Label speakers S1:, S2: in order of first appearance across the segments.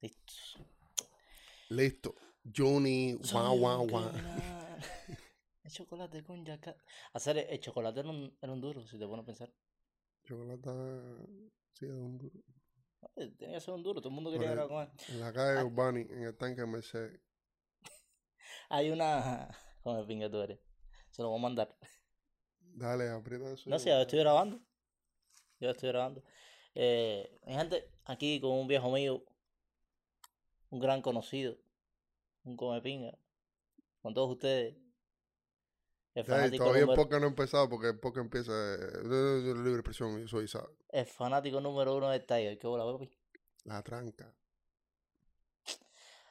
S1: Listo.
S2: Listo. Johnny, guau, guau, guau.
S1: El chocolate con yaca. Hacer el chocolate era un, era un duro, si te pones a pensar.
S2: Chocolate, sí, es un duro.
S1: Eh, Tenía que ser un duro, todo el mundo quería ir a comer.
S2: En la calle Urbani, en el tanque Mercedes.
S1: Hay una. Como el pinga tú eres. Se lo voy a mandar.
S2: Dale, aprieta eso.
S1: No sé, estoy grabando. Ya estoy grabando. Eh, mi gente, aquí con un viejo mío, un gran conocido, un come pinga, con todos ustedes. El
S2: Ya, todavía el
S1: número,
S2: podcast no ha empezado porque el podcast empieza eh, de libre expresión. Yo soy Isaac.
S1: el fanático número uno del Tiger. ¿Qué bola, papi?
S2: La tranca.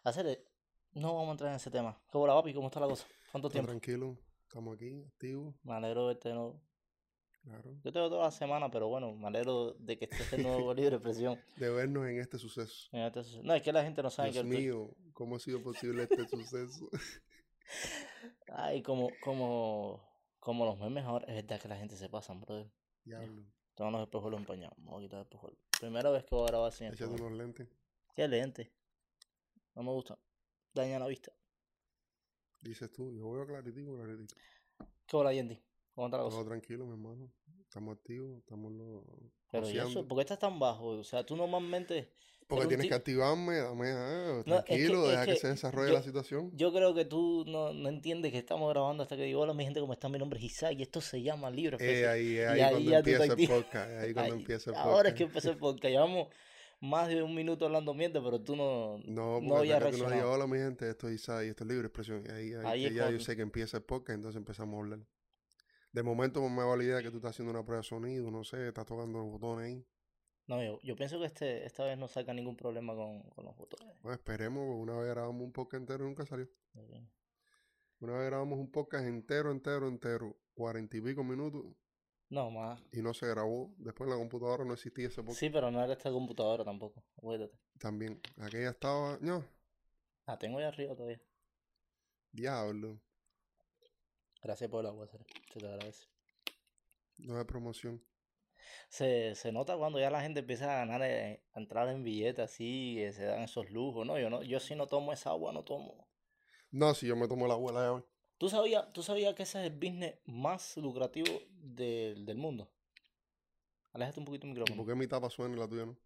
S1: Hacer, no vamos a entrar en ese tema. ¿Qué bola, papi? ¿Cómo está la cosa? ¿Cuánto
S2: Está
S1: tiempo?
S2: tranquilo. Estamos aquí, activos.
S1: Me alegro de verte de nuevo.
S2: Claro.
S1: Yo te veo toda la semana, pero bueno, me alegro de que estés de nuevo libre expresión.
S2: De vernos en este suceso.
S1: En este suceso. No, es que la gente no sabe
S2: Dios
S1: que estoy-
S2: mío, ¿cómo ha sido posible este suceso?
S1: Ay, como, como, como los memes ahora, es verdad que la gente se pasan, brother.
S2: Diablo.
S1: Tengo los espejuelos empañados. Vamos a quitar el espejuelo. Primera vez que voy a grabar sin
S2: unos lentes.
S1: Qué lente. No me gusta. Daña la vista.
S2: Dices tú, yo veo claritico, claritico.
S1: ¿Qué hola, Yendi?
S2: Todo tranquilo, mi hermano. Estamos activos, estamos lo...
S1: Pero ¿y eso? ¿Por qué estás tan bajo? O sea, tú normalmente...
S2: Porque tienes
S1: ti-
S2: que activarme, dame, ah,
S1: No, es que-
S2: tranquilo,
S1: es
S2: deja que,
S1: que
S2: se desarrolle
S1: yo-
S2: la situación.
S1: Yo creo que tú no, no entiendes que estamos grabando hasta que digo, hola mi gente, ¿cómo está? Mi nombre es Isaac y esto se llama Libre
S2: Eh,
S1: Expresión".
S2: ahí, ahí,
S1: ahí
S2: cuando empieza el podcast, ahí cuando empieza el podcast.
S1: Ahora es que empezó el podcast. Llevamos más de un minuto hablando mierda, pero tú no,
S2: No,
S1: no
S2: porque
S1: habías
S2: hasta que tú nos digas, hola mi gente, esto es Isaac y esto es libre expresión. Ahí, ahí,
S1: Ahí
S2: ya yo sé que empieza el podcast, entonces empezamos a hablar. De momento me va la idea que tú estás haciendo una prueba de sonido, no sé, estás tocando los botones ahí.
S1: No, yo, yo pienso que este, esta vez no saca ningún problema con, con los botones.
S2: Bueno, esperemos, una vez grabamos un podcast entero y nunca salió. Una vez grabamos un podcast entero, entero, entero, cuarenta y pico minutos,
S1: No, más.
S2: y no se grabó. Después en la computadora no existía ese podcast.
S1: Sí, pero no era esta computadora tampoco. Acuérdate.
S2: También. Aquella estaba, no,
S1: La tengo ahí arriba todavía.
S2: diablo,
S1: Gracias por el agua. Se te agradece.
S2: no hay promoción.
S1: Se, se nota cuando ya la gente empieza a ganar, eh, a entrar en billetes así, se dan esos lujos, ¿no? Yo no, yo si no tomo esa agua, no tomo.
S2: No, si yo me tomo la abuela de hoy.
S1: ¿Tú sabías, ¿Tú sabías que ese es el business más lucrativo del, del mundo? Aléjate un poquito el micrófono.
S2: ¿Por qué mi tapa suena y la tuya no?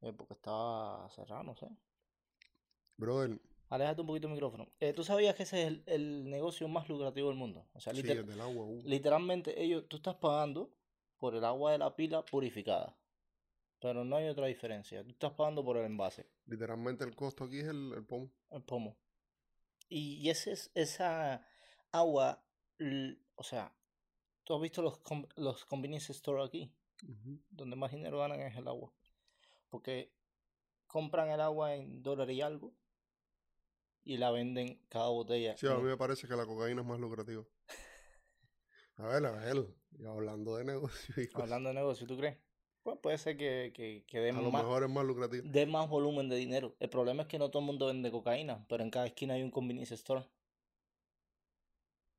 S1: Eh, porque estaba cerrado, no sé.
S2: Brother,
S1: Aléjate un poquito el micrófono. Eh, ¿Tú sabías que ese es el, el negocio más lucrativo del mundo? O sea,
S2: sí, el del agua. uh.
S1: literalmente ellos, tú estás pagando por el agua de la pila purificada. Pero no hay otra diferencia. Tú estás pagando por el envase,
S2: Literalmente el costo aquí es el, el pomo.
S1: el pomo. Y, y ese es, esa agua, o sea, tú has visto los, los convenience store aquí, donde más dinero ganan es el agua. Porque compran el agua en dólar y algo y la venden cada botella.
S2: Sí, a mí me parece que la cocaína es más lucrativa. A ver, a ver. y hablando de negocio y cosas,
S1: Hablando de negocio, ¿tú crees? Pues puede ser que, que, que dé
S2: a lo
S1: más,
S2: mejor es más lucrativo.
S1: dé más volumen de dinero. El problema es que no todo el mundo vende cocaína, pero en cada esquina hay un convenience store.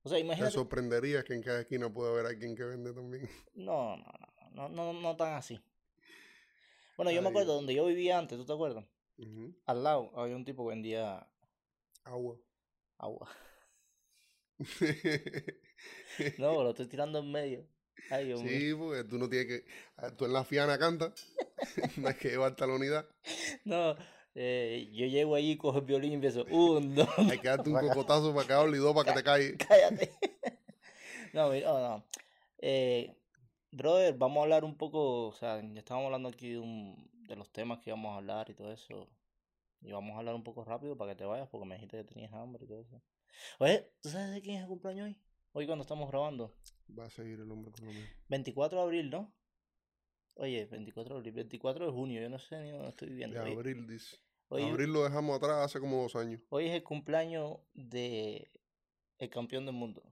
S1: O sea,
S2: Te
S1: imagínate.
S2: sorprendería que en cada esquina puede haber alguien que vende también.
S1: No, no, no, no, no, no tan así. Bueno, yo me acuerdo donde yo vivía antes, ¿tú te acuerdas? Al lado había un tipo que vendía
S2: Agua.
S1: agua. No, lo estoy tirando en medio. Ay, Dios mío.
S2: sí, porque tú no tienes que. ah, Tú en la fiana canta. no hay que llevarte a la unidad.
S1: No, eh, yo llego allí, cojo el violín y empiezo. Un, dos,
S2: Hay que darte un cocotazo para que hable y dos para que te caiga.
S1: cállate. No, mira, no, no. Eh, brother, vamos a hablar un poco, o sea, ya estábamos hablando aquí de, un- de los temas que íbamos a hablar y todo eso. Y vamos a hablar un poco rápido para que te vayas, porque me dijiste que tenías hambre y todo eso. Oye, ¿tú sabes de quién es el cumpleaños hoy? Hoy cuando estamos grabando.
S2: Va a seguir el hombre por lo menos.
S1: 24 de abril, ¿no? Oye, 24 de abril, 24 de junio, yo no sé ni dónde estoy viviendo.
S2: De abril, dice.
S1: hoy-
S2: Abril lo dejamos atrás hace como dos años.
S1: hoy es el cumpleaños de el campeón del mundo.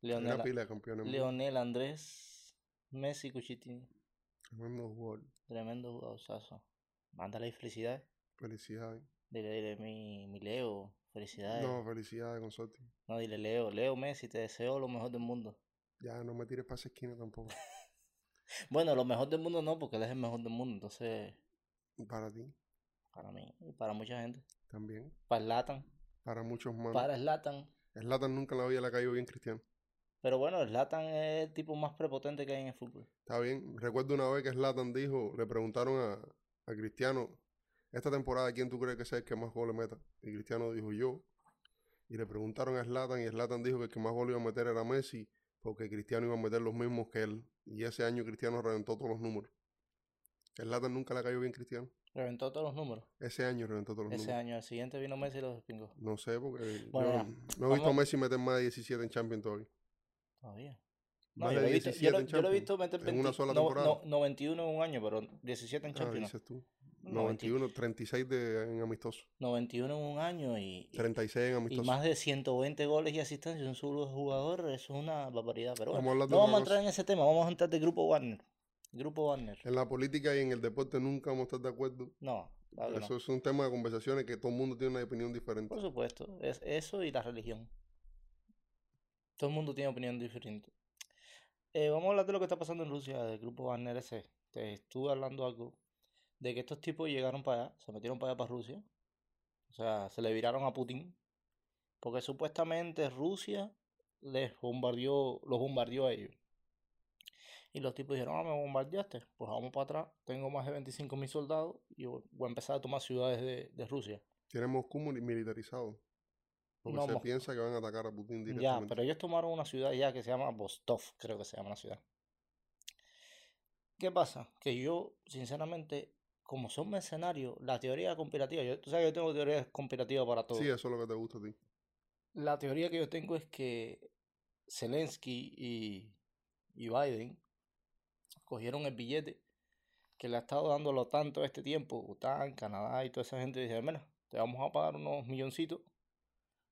S1: Leonel,
S2: Una pila de campeones.
S1: Leonel Andrés Messi Cuchitini.
S2: Tremendo jugador.
S1: Tremendo jugadorzazo. Mándale felicidades.
S2: Felicidades.
S1: Dile, dile, mi, mi Leo, felicidades.
S2: No, felicidades, consorte.
S1: No, dile, Leo, Leo Messi, te deseo lo mejor del mundo.
S2: Ya no me tires para esa esquina tampoco.
S1: Bueno, lo mejor del mundo no, porque él es el mejor del mundo, entonces,
S2: Para ti.
S1: Para mí y para mucha gente.
S2: También.
S1: Para Zlatan.
S2: Para muchos más.
S1: Para Zlatan.
S2: Zlatan nunca en la vida le ha caído bien Cristiano.
S1: Pero bueno, Zlatan es el tipo más prepotente que hay en el fútbol.
S2: Está bien. Recuerdo una vez que Zlatan dijo, le preguntaron a, a Cristiano, esta temporada, ¿quién tú crees que sea el que más goles meta? Y Cristiano dijo yo. Y le preguntaron a Zlatan y Zlatan dijo que el que más goles iba a meter era Messi, porque Cristiano iba a meter los mismos que él. Y ese año Cristiano reventó todos los números. Zlatan nunca le caído bien Cristiano.
S1: Reventó todos los números.
S2: Ese año reventó todos los
S1: Ese
S2: números.
S1: año, el siguiente vino Messi y los despingó.
S2: No sé, porque
S1: Bueno,
S2: yo no he visto a Messi meter más de 17 en Champions todavía.
S1: Todavía. No, yo lo, he visto, yo,
S2: 17
S1: lo,
S2: en
S1: yo lo he visto meter
S2: en
S1: 20
S2: una sola temporada.
S1: no, 91 en un año, pero 17 en
S2: Ah,
S1: Champions.
S2: dices tú.
S1: 90
S2: 91, 36 de, en amistoso.
S1: 91 en un año y, y-
S2: 36 en
S1: y
S2: amistoso.
S1: más de 120 goles y asistencias en un solo jugador. Eso es una barbaridad. Pero bueno,
S2: Vamos
S1: no vamos a entrar en ese tema. Vamos a entrar de Grupo Warner. Grupo Warner.
S2: En la política y en el deporte nunca vamos a estar de acuerdo.
S1: No, claro no.
S2: Eso es un tema de conversaciones que todo el mundo tiene una opinión diferente.
S1: Por supuesto, es eso y la religión. Todo el mundo tiene opinión diferente. Eh, vamos a hablar de lo que está pasando en Rusia, del grupo Wagner ese. Te estuve hablando algo de que estos tipos llegaron para allá, se metieron para allá para Rusia. O sea, se le viraron a Putin. Porque supuestamente Rusia les bombardeó, los bombardeó a ellos. Y los tipos dijeron, ah, me bombardeaste. Pues vamos para atrás. Tengo más de 25 mil soldados y voy a empezar a tomar ciudades de, de Rusia.
S2: Tiene Moscú mili- militarizado. Porque
S1: No,
S2: se
S1: Moscú.
S2: piensa que van a atacar a Putin
S1: Ya,
S2: directamente.
S1: pero ellos tomaron una ciudad ya que se llama Vostok, creo que se llama la ciudad. ¿Qué pasa? Que yo, sinceramente, como son mercenarios, la teoría conspirativa, yo, tú sabes, yo tengo teorías conspirativas para todo.
S2: Sí, eso es lo que te gusta a ti.
S1: La teoría que yo tengo es que Zelensky y, y Biden cogieron el billete que le ha estado dándolo tanto este tiempo, Bután, Canadá y toda esa gente, y dijeron, mira, te vamos a pagar unos milloncitos,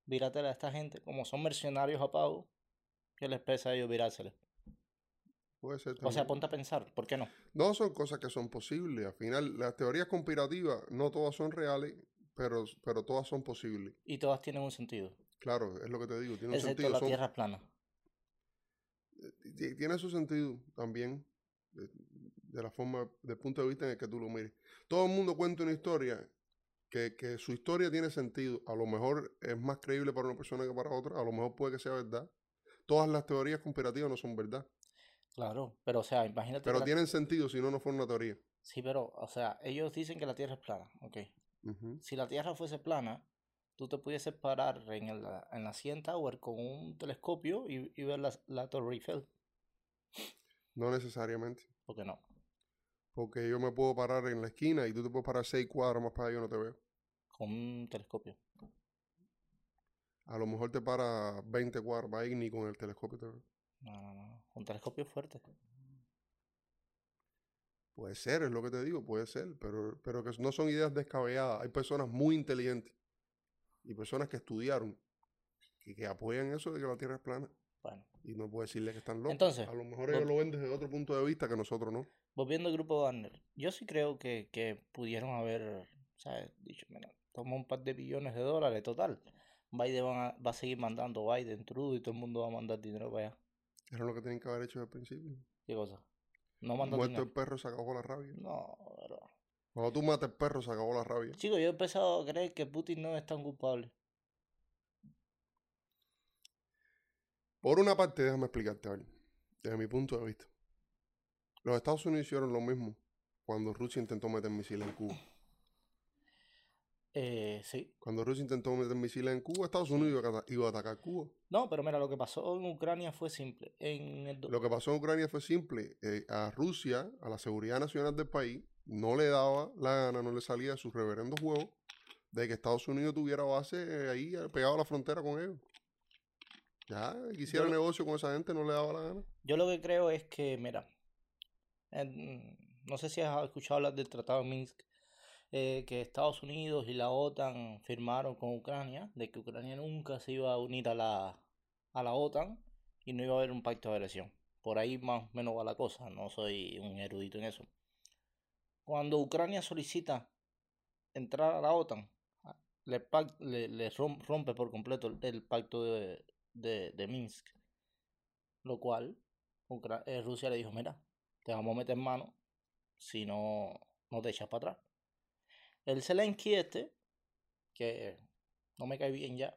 S1: víratela a esta gente, como son mercenarios a pago, ¿qué les pesa a ellos virárseles?
S2: Puede ser
S1: O sea,
S2: también.
S1: ponte a pensar, ¿por qué no?
S2: No son cosas que son posibles. Al final, las teorías conspirativas no todas son reales, pero, pero todas son posibles.
S1: Y todas tienen un sentido,
S2: Claro, es lo que te digo. Tiene un
S1: excepto
S2: sentido.
S1: la
S2: son-
S1: tierra plana.
S2: ti- tiene su sentido también, de, de la forma, del punto de vista en el que tú lo mires. Todo el mundo cuenta una historia que, que su historia tiene sentido. A lo mejor es más creíble para una persona que para otra. A lo mejor puede que sea verdad. Todas las teorías conspirativas no son verdad.
S1: Claro, pero o sea, imagínate que
S2: Pero
S1: la-
S2: tienen sentido si no, no fuera una teoría.
S1: Sí, pero, o sea, ellos dicen que la tierra es plana, ok. Si la tierra fuese plana, tú te pudieses parar en, el- en la CN Tower con un telescopio y, y ver la, la Torre Eiffel.
S2: No necesariamente.
S1: ¿Por qué no?
S2: Porque yo me puedo parar en la esquina y tú te puedes parar seis cuadras más para allá y yo no te veo.
S1: Con un telescopio.
S2: A lo mejor te para 20 cuadras para ahí ni con el telescopio te veo.
S1: No, no, no. Un telescopio fuerte.
S2: Puede ser, es lo que te digo, puede ser, pero, pero que no son ideas descabelladas. Hay personas muy inteligentes y personas que estudiaron y que apoyan eso de que la Tierra es plana.
S1: Bueno,
S2: Y no puedo decirle que están locos.
S1: Entonces,
S2: a lo mejor ellos lo ven desde otro punto de vista que nosotros no.
S1: volviendo al grupo Wagner, yo sí creo que, que pudieron haber, ¿sabes? Dicho, mira, toma un par de billones de dólares total. Biden va a, va a seguir mandando Biden, Trudeau y todo el mundo va a mandar dinero para allá.
S2: Era lo que tienen que haber hecho desde el principio.
S1: ¿Qué cosa? No mandar
S2: Muerto el perro, se acabó la rabia.
S1: No.
S2: Cuando tú matas el perro, se acabó la rabia.
S1: Chicos, yo he empezado a creer que Putin no es tan culpable.
S2: Por una parte, déjame explicarte, ver, desde mi punto de vista. Los Estados Unidos hicieron lo mismo cuando Rusia intentó meter misiles en Cuba.
S1: Eh, sí.
S2: Cuando Rusia intentó meter misiles en Cuba, Estados Unidos iba a, ata- iba a atacar Cuba.
S1: No, pero mira, lo que pasó en Ucrania fue simple. En el do-
S2: Lo que pasó en Ucrania fue simple. eh, a Rusia, a la seguridad nacional del país, no le daba la gana, no le salía de sus reverendos juegos de que Estados Unidos tuviera base eh, ahí eh, pegado a la frontera con ellos. Ya, quisiera
S1: Yo
S2: negocio con esa gente, no le daba la gana.
S1: Yo lo que creo es que, mira, en- no sé si has escuchado hablar del Tratado de Minsk, eh, que Estados Unidos y la OTAN firmaron con Ucrania, de que Ucrania nunca se iba a unir a la, a la OTAN y no iba a haber un pacto de agresión. Por ahí más o menos va la cosa, no soy un erudito en eso. Cuando Ucrania solicita entrar a la OTAN, a- le, rompe por completo el, pacto de, de, de Minsk. Lo cual eh, Rusia le dijo, mira, te vamos a meter mano si no, no te echas para atrás. El Zelensky este, que no me cae bien ya,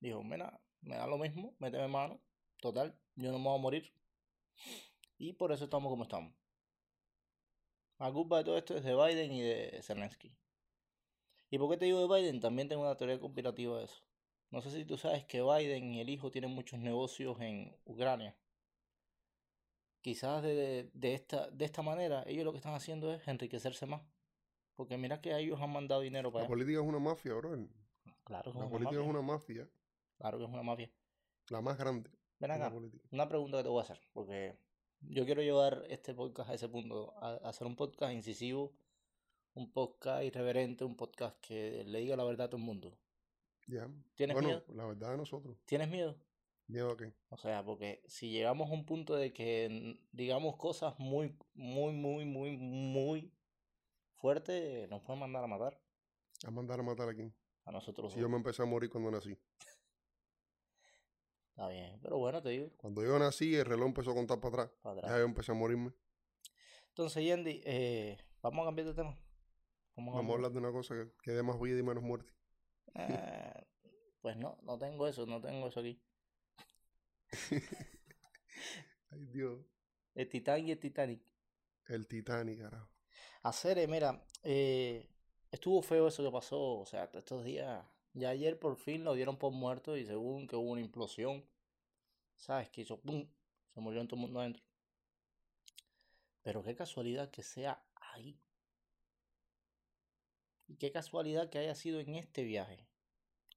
S1: dijo, mira, me da lo mismo, méteme mano, total, yo no me voy a morir. Y por eso estamos como estamos. La culpa de todo esto es de Biden y de Zelensky. ¿Y por qué te digo de Biden? También tengo una teoría conspirativa de eso. No sé si tú sabes que Biden y el hijo tienen muchos negocios en Ucrania. Quizás de, de, esta, de esta manera ellos lo que están haciendo es enriquecerse más. Porque mira que ellos han mandado dinero para
S2: La política es una mafia, bro.
S1: Claro que es
S2: La
S1: una
S2: política
S1: mafia.
S2: es una mafia.
S1: Claro que es una mafia.
S2: La más grande.
S1: Ven acá, una pregunta que te voy a hacer, porque yo quiero llevar este podcast a ese punto, a, a hacer un podcast incisivo, un podcast irreverente, un podcast que le diga la verdad a todo el mundo.
S2: Ya.
S1: ¿Tienes
S2: bueno,
S1: miedo?
S2: la verdad de nosotros.
S1: ¿Tienes miedo?
S2: ¿Miedo a qué?
S1: O sea, porque si llegamos a un punto de que digamos cosas muy, muy, muy, muy, muy fuertes, nos pueden mandar a matar
S2: A mandar a matar a quién.
S1: a nosotros.
S2: Si yo me empecé a morir cuando nací.
S1: Está bien, pero bueno, te digo,
S2: Cuando yo nací, el reloj empezó a contar para atrás.
S1: para
S2: Ya
S1: atrás.
S2: yo empecé a morirme.
S1: Entonces, Yendi, eh, vamos a cambiar de tema. Vamos a
S2: Vamos a
S1: cambiar.
S2: hablar de una cosa que, que dé más vida y menos muerte.
S1: Ah, pues no, no tengo eso, no tengo eso aquí.
S2: Ay, Dios.
S1: El Titanic y el Titanic.
S2: El Titanic, carajo.
S1: Hacer, eh, mira, eh, estuvo feo eso que pasó, o sea, estos días. Ya ayer por fin lo dieron por muerto y según que hubo una implosión, ¿sabes? Que hizo ¡pum! Se murió todo el mundo adentro. Pero qué casualidad que sea ahí. Y qué casualidad que haya sido en este viaje.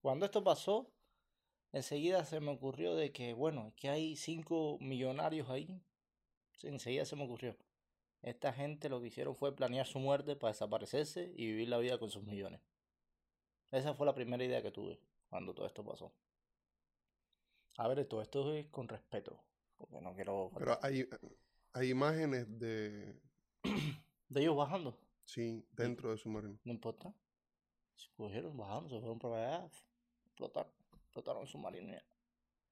S1: Cuando esto pasó, enseguida se me ocurrió de que, bueno, que hay cinco millonarios ahí. Enseguida se me ocurrió. Esta gente lo que hicieron fue planear su muerte para desaparecerse y vivir la vida con sus millones. Esa fue la primera idea que tuve cuando todo esto pasó. A ver, todo esto es con respeto, porque no quiero...
S2: Pero hay, hay imágenes de.
S1: De ellos bajando,
S2: Sí, dentro del submarino.
S1: no importa. Se cogieron, bajaron, se fueron por allá, explotaron, explotaron el submarino ya.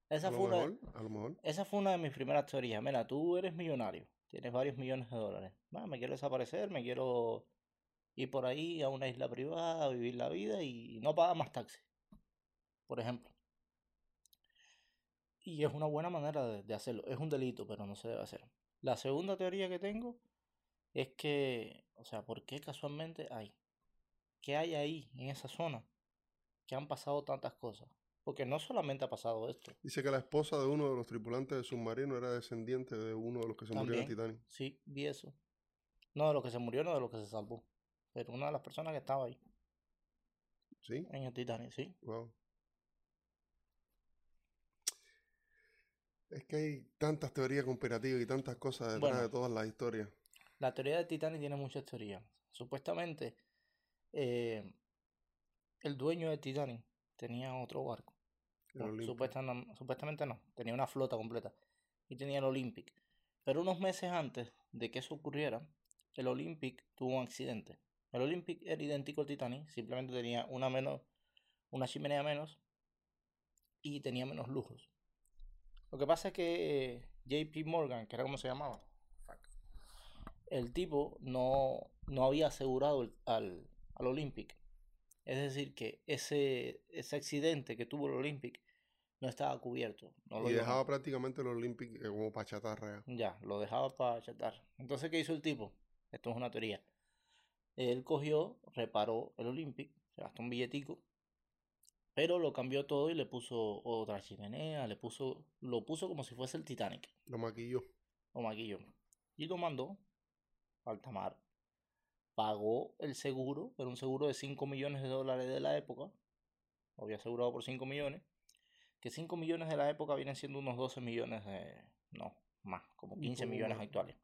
S1: Esa
S2: A
S1: fue una...
S2: a lo mejor.
S1: Esa fue una de mis primeras teorías. Mira, tú eres millonario, tienes varios millones de dólares. Va, me quiero desaparecer, me quiero ir por ahí a una isla privada, vivir la vida y no pagar más taxi, por ejemplo. Y es una buena manera de, de hacerlo. Es un delito, pero no se debe hacer. La segunda teoría que tengo es que, o sea, ¿por qué casualmente hay? ¿Qué hay ahí, en esa zona? Que han pasado tantas cosas. Porque no solamente ha pasado esto.
S2: Dice que la esposa de uno de los tripulantes del submarino era descendiente de uno de los que se murió en el. Titanic.
S1: Sí, vi eso. No de lo que se murió, no de lo que se salvó. Pero una de las personas que estaba ahí,
S2: ¿Sí?
S1: en el Titanic, sí.
S2: Wow. Es que hay tantas teorías conspirativas y tantas cosas detrás
S1: Bueno.
S2: de todas las historias.
S1: La teoría del Titanic tiene muchas teorías. Supuestamente, eh, el dueño del Titanic tenía otro barco. No, supuesta- no, supuestamente no, tenía una flota completa. Y tenía el Olympic. Pero unos meses antes de que eso ocurriera, el Olympic tuvo un accidente. El Olympic era idéntico al Titanic, simplemente tenía una menos, una chimenea menos y tenía menos lujos. Lo que pasa es que eh, JP Morgan, que era como se llamaba, el tipo no, no había asegurado el- al, al Olympic. Es decir, que ese, ese accidente que tuvo el Olympic no estaba cubierto. No lo
S2: Y dejaba prácticamente el Olympic eh, como para chatarra. ya.
S1: ya, lo dejaba para chatar. Entonces, ¿qué hizo el tipo? Esto es una teoría. Él cogió, reparó el Olympic, se gastó un billetico, pero lo cambió todo y le puso otra chimenea, le puso, lo puso como si fuese el Titanic,
S2: Lo maquilló.
S1: o maquilló. Y lo mandó al tamar. Pagó el seguro, era un seguro de 5 millones de dólares de la época. Lo había asegurado por 5 millones. Que 5 millones de la época vienen siendo unos 12 millones de... No, más, como
S2: Un
S1: 15
S2: poco
S1: millones actuales.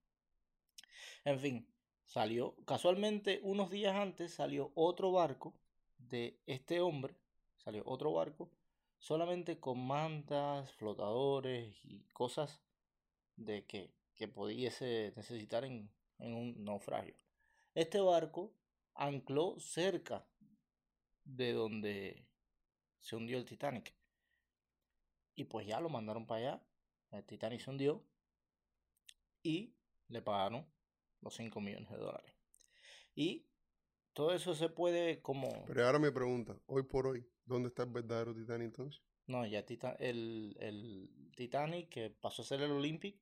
S1: En fin, salió, casualmente unos días antes salió otro barco de este hombre, salió otro barco, solamente con mantas, flotadores y cosas de que, que pudiese necesitar en, en un naufragio. Este barco ancló cerca de donde se hundió el Titanic. Y pues ya lo mandaron para allá. El Titanic se hundió. Y le pagaron los 5 millones de dólares. Y todo eso se puede como...
S2: Pero ahora me pregunta, hoy por hoy, ¿dónde está el verdadero Titanic entonces?
S1: No, ya el, el Titanic, que pasó a ser el Olympic,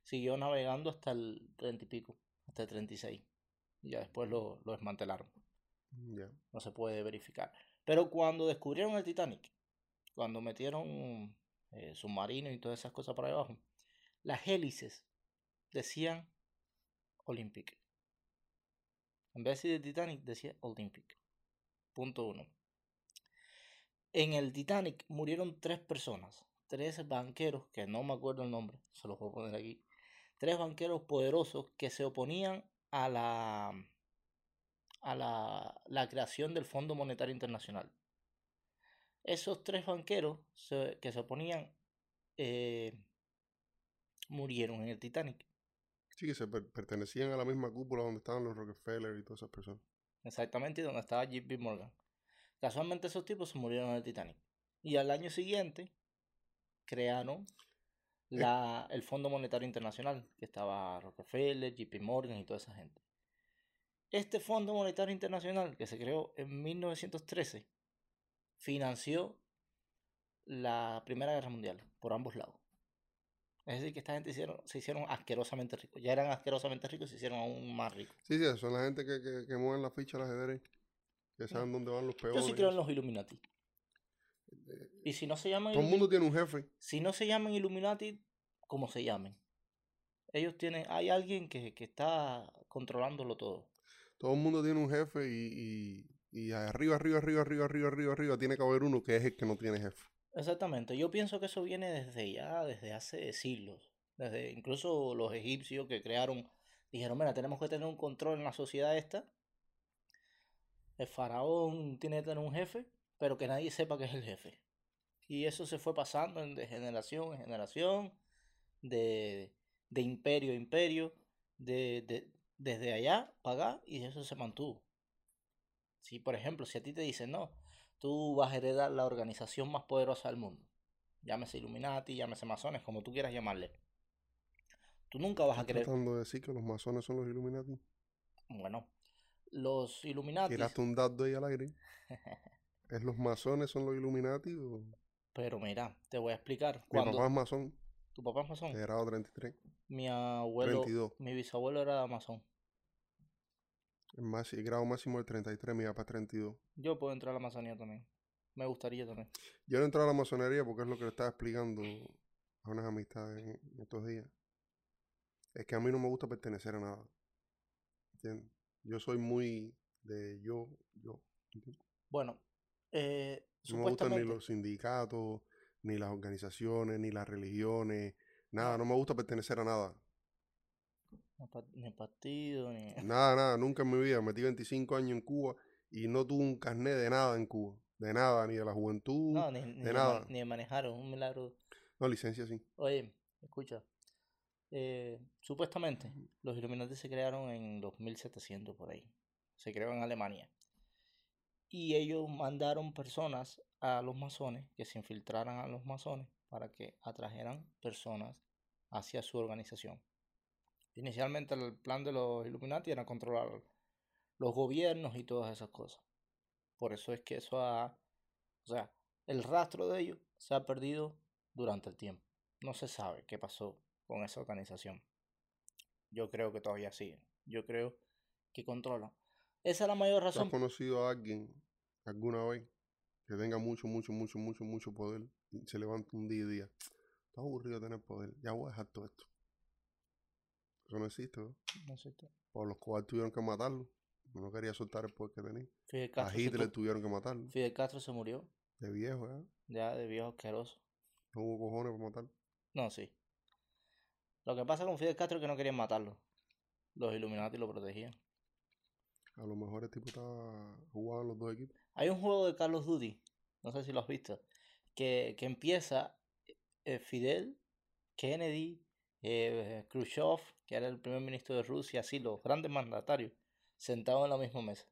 S1: siguió navegando hasta el 30 y pico, hasta el 36. Y ya después lo, lo desmantelaron. No se puede verificar. Pero cuando descubrieron el Titanic, cuando metieron eh, submarinos y todas esas cosas por ahí abajo, las hélices decían Olympic. En vez de Titanic, decía Olympic. Punto uno. En el Titanic murieron tres personas, tres banqueros, que no me acuerdo el nombre, se los voy a poner aquí. Tres banqueros poderosos que se oponían a la, a la, la creación del Fondo Monetario Internacional. Esos tres banqueros se- que se oponían eh, murieron en el Titanic.
S2: Sí, que se per- pertenecían a la misma cúpula donde estaban los Rockefeller y todas esas personas.
S1: Exactamente, y donde estaba JP Morgan. Casualmente esos tipos se murieron en el Titanic. Y al año siguiente crearon la, el Fondo Monetario Internacional, que estaba Rockefeller, JP Morgan y toda esa gente. Este Fondo Monetario Internacional, que se creó en 1913, financió la Primera Guerra Mundial por ambos lados. Es decir, que esta gente hicieron, se hicieron asquerosamente ricos. Ya eran asquerosamente ricos y se hicieron aún más ricos.
S2: Sí, sí, son la gente que, que, que mueven la ficha al ajedrez, que saben dónde van los
S1: Yo
S2: peones.
S1: sí creo en los Illuminati. Y si no se llaman
S2: Todo el mundo tiene un jefe.
S1: si no se llaman Illuminati, como se llamen. Ellos tienen, hay alguien que, que está controlándolo todo.
S2: Todo el mundo tiene un jefe y, y, y arriba, arriba, arriba, arriba, arriba, arriba, arriba, tiene que haber uno que es el que no tiene jefe.
S1: Exactamente. Yo pienso que eso viene desde ya, desde hace siglos. Desde incluso los egipcios que crearon, dijeron, mira, tenemos que tener un control en la sociedad esta. El faraón tiene que tener un jefe, pero que nadie sepa que es el jefe. Y eso se fue pasando de generación en generación, de, de imperio a imperio, de, de- desde allá para acá, y eso se mantuvo. Si, por ejemplo, si a ti te dicen, no, tú vas a heredar la organización más poderosa del mundo, llámese Illuminati, llámese masones, como tú quieras llamarle, tú nunca vas a querer.
S2: tratando de decir que los masones son los Illuminati.
S1: Bueno, los Illuminati,
S2: Tiraste un ahí al aire. ¿Es los masones son los Illuminati o
S1: pero mira, te voy a explicar.
S2: mi
S1: Cuando
S2: papá es masón?
S1: tu papá es masón,
S2: grado 33.
S1: mi abuelo,
S2: 32.
S1: mi bisabuelo era masón.
S2: El, más, el grado máximo es 33, mi papá es 32.
S1: Yo puedo entrar a la masonía también. Me gustaría también.
S2: Yo no entré a la masonería porque es lo que le estaba explicando a unas amistades en, en estos días. Es que a mí no me gusta pertenecer a nada. ¿Entiendes? Yo soy muy de yo, yo. ¿entiendes?
S1: Bueno, eh,
S2: No me gustan ni los sindicatos, ni las organizaciones, ni las religiones, nada. No me gusta pertenecer a nada.
S1: ni partido, ni...
S2: Nada, nada. Nunca en mi vida. Metí 25 años en Cuba y no tuve un carnet de nada en Cuba. De nada, ni de la juventud.
S1: No, ni, ni
S2: de
S1: de
S2: nada.
S1: ni de manejar, es un milagro.
S2: No, licencia sí.
S1: Oye, escucha. eh, supuestamente, los Illuminati se crearon en 2700 por ahí. Se creó en Alemania. Y ellos mandaron personas a los masones que se infiltraran a los masones para que atrajeran personas hacia su organización. Inicialmente el plan de los Illuminati era controlar los gobiernos y todas esas cosas. Por eso es que eso ha... O sea, el rastro de ellos se ha perdido durante el tiempo. No se sabe qué pasó con esa organización. Yo creo que todavía sigue. Yo creo que controlan. Esa es la mayor
S2: ¿Tú has
S1: razón.
S2: conocido a alguien alguna vez que tenga mucho, mucho, mucho, mucho, mucho poder y se levanta un día y diga, está aburrido de tener poder, ya voy a dejar todo esto? Eso no existe, ¿no?
S1: No tú.
S2: Por los cuales tuvieron que matarlo. No quería soltar el poder que tenía.
S1: Fidel
S2: A
S1: Castro, se
S2: Hitler
S1: tu-
S2: tuvieron que matarlo.
S1: Fidel Castro se murió
S2: De viejo, ¿eh?
S1: ya de viejo asqueroso.
S2: No hubo cojones para matarlo.
S1: No, sí. Lo que pasa con Fidel Castro es que no querían matarlo. Los Illuminati lo protegían.
S2: A lo mejor el tipo estaba jugando los dos equipos.
S1: Hay un juego de Carlos Duty, no sé si lo has visto, que, que empieza eh, Fidel, Kennedy, eh, Khrushchev, que era el primer ministro de Rusia, así los grandes mandatarios, sentados en la misma mesa.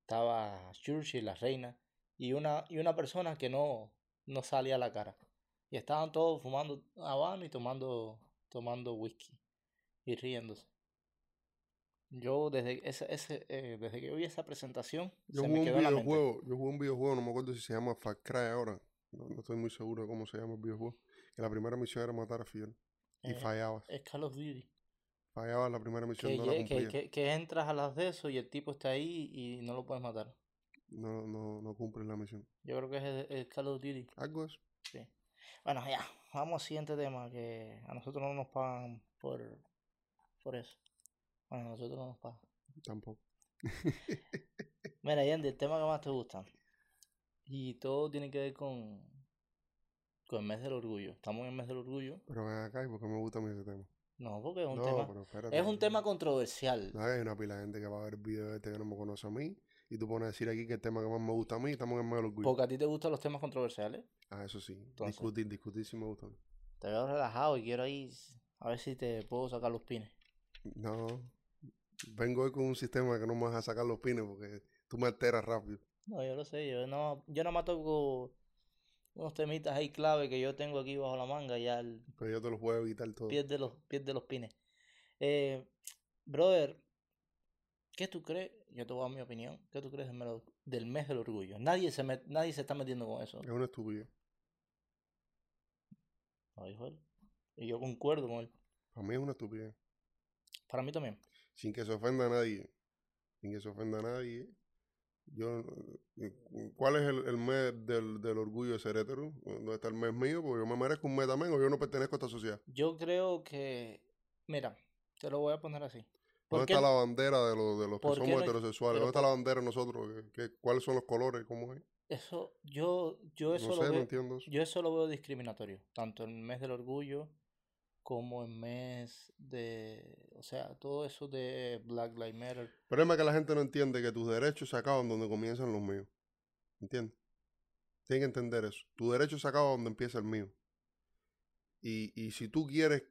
S1: Estaba Churchill, la reina, y una, y una persona que no, no salía a la cara. Y estaban todos fumando habano y tomando, tomando whisky y riéndose. Yo desde ese, ese eh, desde que vi esa presentación,
S2: Yo
S1: se
S2: jugué
S1: me
S2: un
S1: quedó en la mente.
S2: videojuego, yo jugué un videojuego, no me acuerdo si se llama Far Cry ahora. No, no estoy muy seguro de cómo se llama el videojuego. Que la primera misión era matar a Fidel. Y
S1: Eh,
S2: fallabas.
S1: Es Call of Duty.
S2: Fallabas la primera misión,
S1: Que,
S2: no la
S1: que,
S2: cumplías.
S1: que, que entras a las de eso y el tipo está ahí y no lo puedes matar.
S2: No, no, no cumples la misión.
S1: Yo creo que es el, el Call of Duty.
S2: Algo es.
S1: Sí. Bueno, ya, vamos al siguiente tema, que a nosotros no nos pagan por, por eso. Bueno, nosotros no nos pagan.
S2: Tampoco.
S1: Mira, Yandy, el tema que más te gusta. Y todo tiene que ver con, con el mes del orgullo. Estamos en el mes del orgullo.
S2: Pero ven acá, ¿y por qué me gusta a mí ese tema?
S1: No, porque es un
S2: no,
S1: tema,
S2: pero espérate.
S1: es un tema controversial.
S2: No, hay una pila de gente que va a ver el video este que no me conoce a mí. Y tú pones a decir aquí que el tema que más me gusta a mí, estamos en el medio del orgullo.
S1: Porque a ti te gustan los temas controversiales.
S2: Ah, eso sí.
S1: Entonces.
S2: Discutir, discutir sí me gusta.
S1: Te veo relajado y quiero ahí a ver si te puedo sacar los pines.
S2: No. Vengo hoy con un sistema que no me vas a sacar los pines porque tú me alteras rápido.
S1: No, yo lo sé, yo no, yo nada más toco unos temitas ahí clave que yo tengo aquí bajo la manga ya el
S2: Pero yo te los puedo evitar todo.
S1: pierde los, pierde los pines. Eh, brother, ¿qué tú crees? Yo te voy a dar mi opinión. ¿Qué tú crees del, mes del orgullo? Nadie se, met- nadie se está metiendo con eso.
S2: Es una estupidez.
S1: Lo dijo él. Y yo concuerdo con él.
S2: Para mí es una estupidez.
S1: Para mí también.
S2: Sin que se ofenda a nadie. Sin que se ofenda a nadie. Yo, eh, ¿Cuál es el, el mes del, del orgullo de ser hetero? ¿Dónde está el mes mío? Porque yo me merezco un mes también o yo no pertenezco a esta sociedad.
S1: Yo creo que, mira, te lo voy a poner así. ¿Por
S2: ¿Dónde
S1: qué
S2: está la bandera de, los de los que somos heterosexuales? ¿Dónde está la bandera de nosotros? ¿Qué- qué- cuáles son los colores? ¿Cómo es?
S1: eso, yo, yo eso
S2: no
S1: lo
S2: sé, no
S1: veo,
S2: entiendo eso.
S1: yo eso lo veo discriminatorio, tanto el mes del orgullo como en mes de, o sea, todo eso de Black Lives Matter.
S2: El problema es que la gente no entiende que tus derechos se acaban donde comienzan los míos. ¿Entiendes? Tienen que entender eso. Tu derecho se acaba donde empieza el mío. Y, y si tú quieres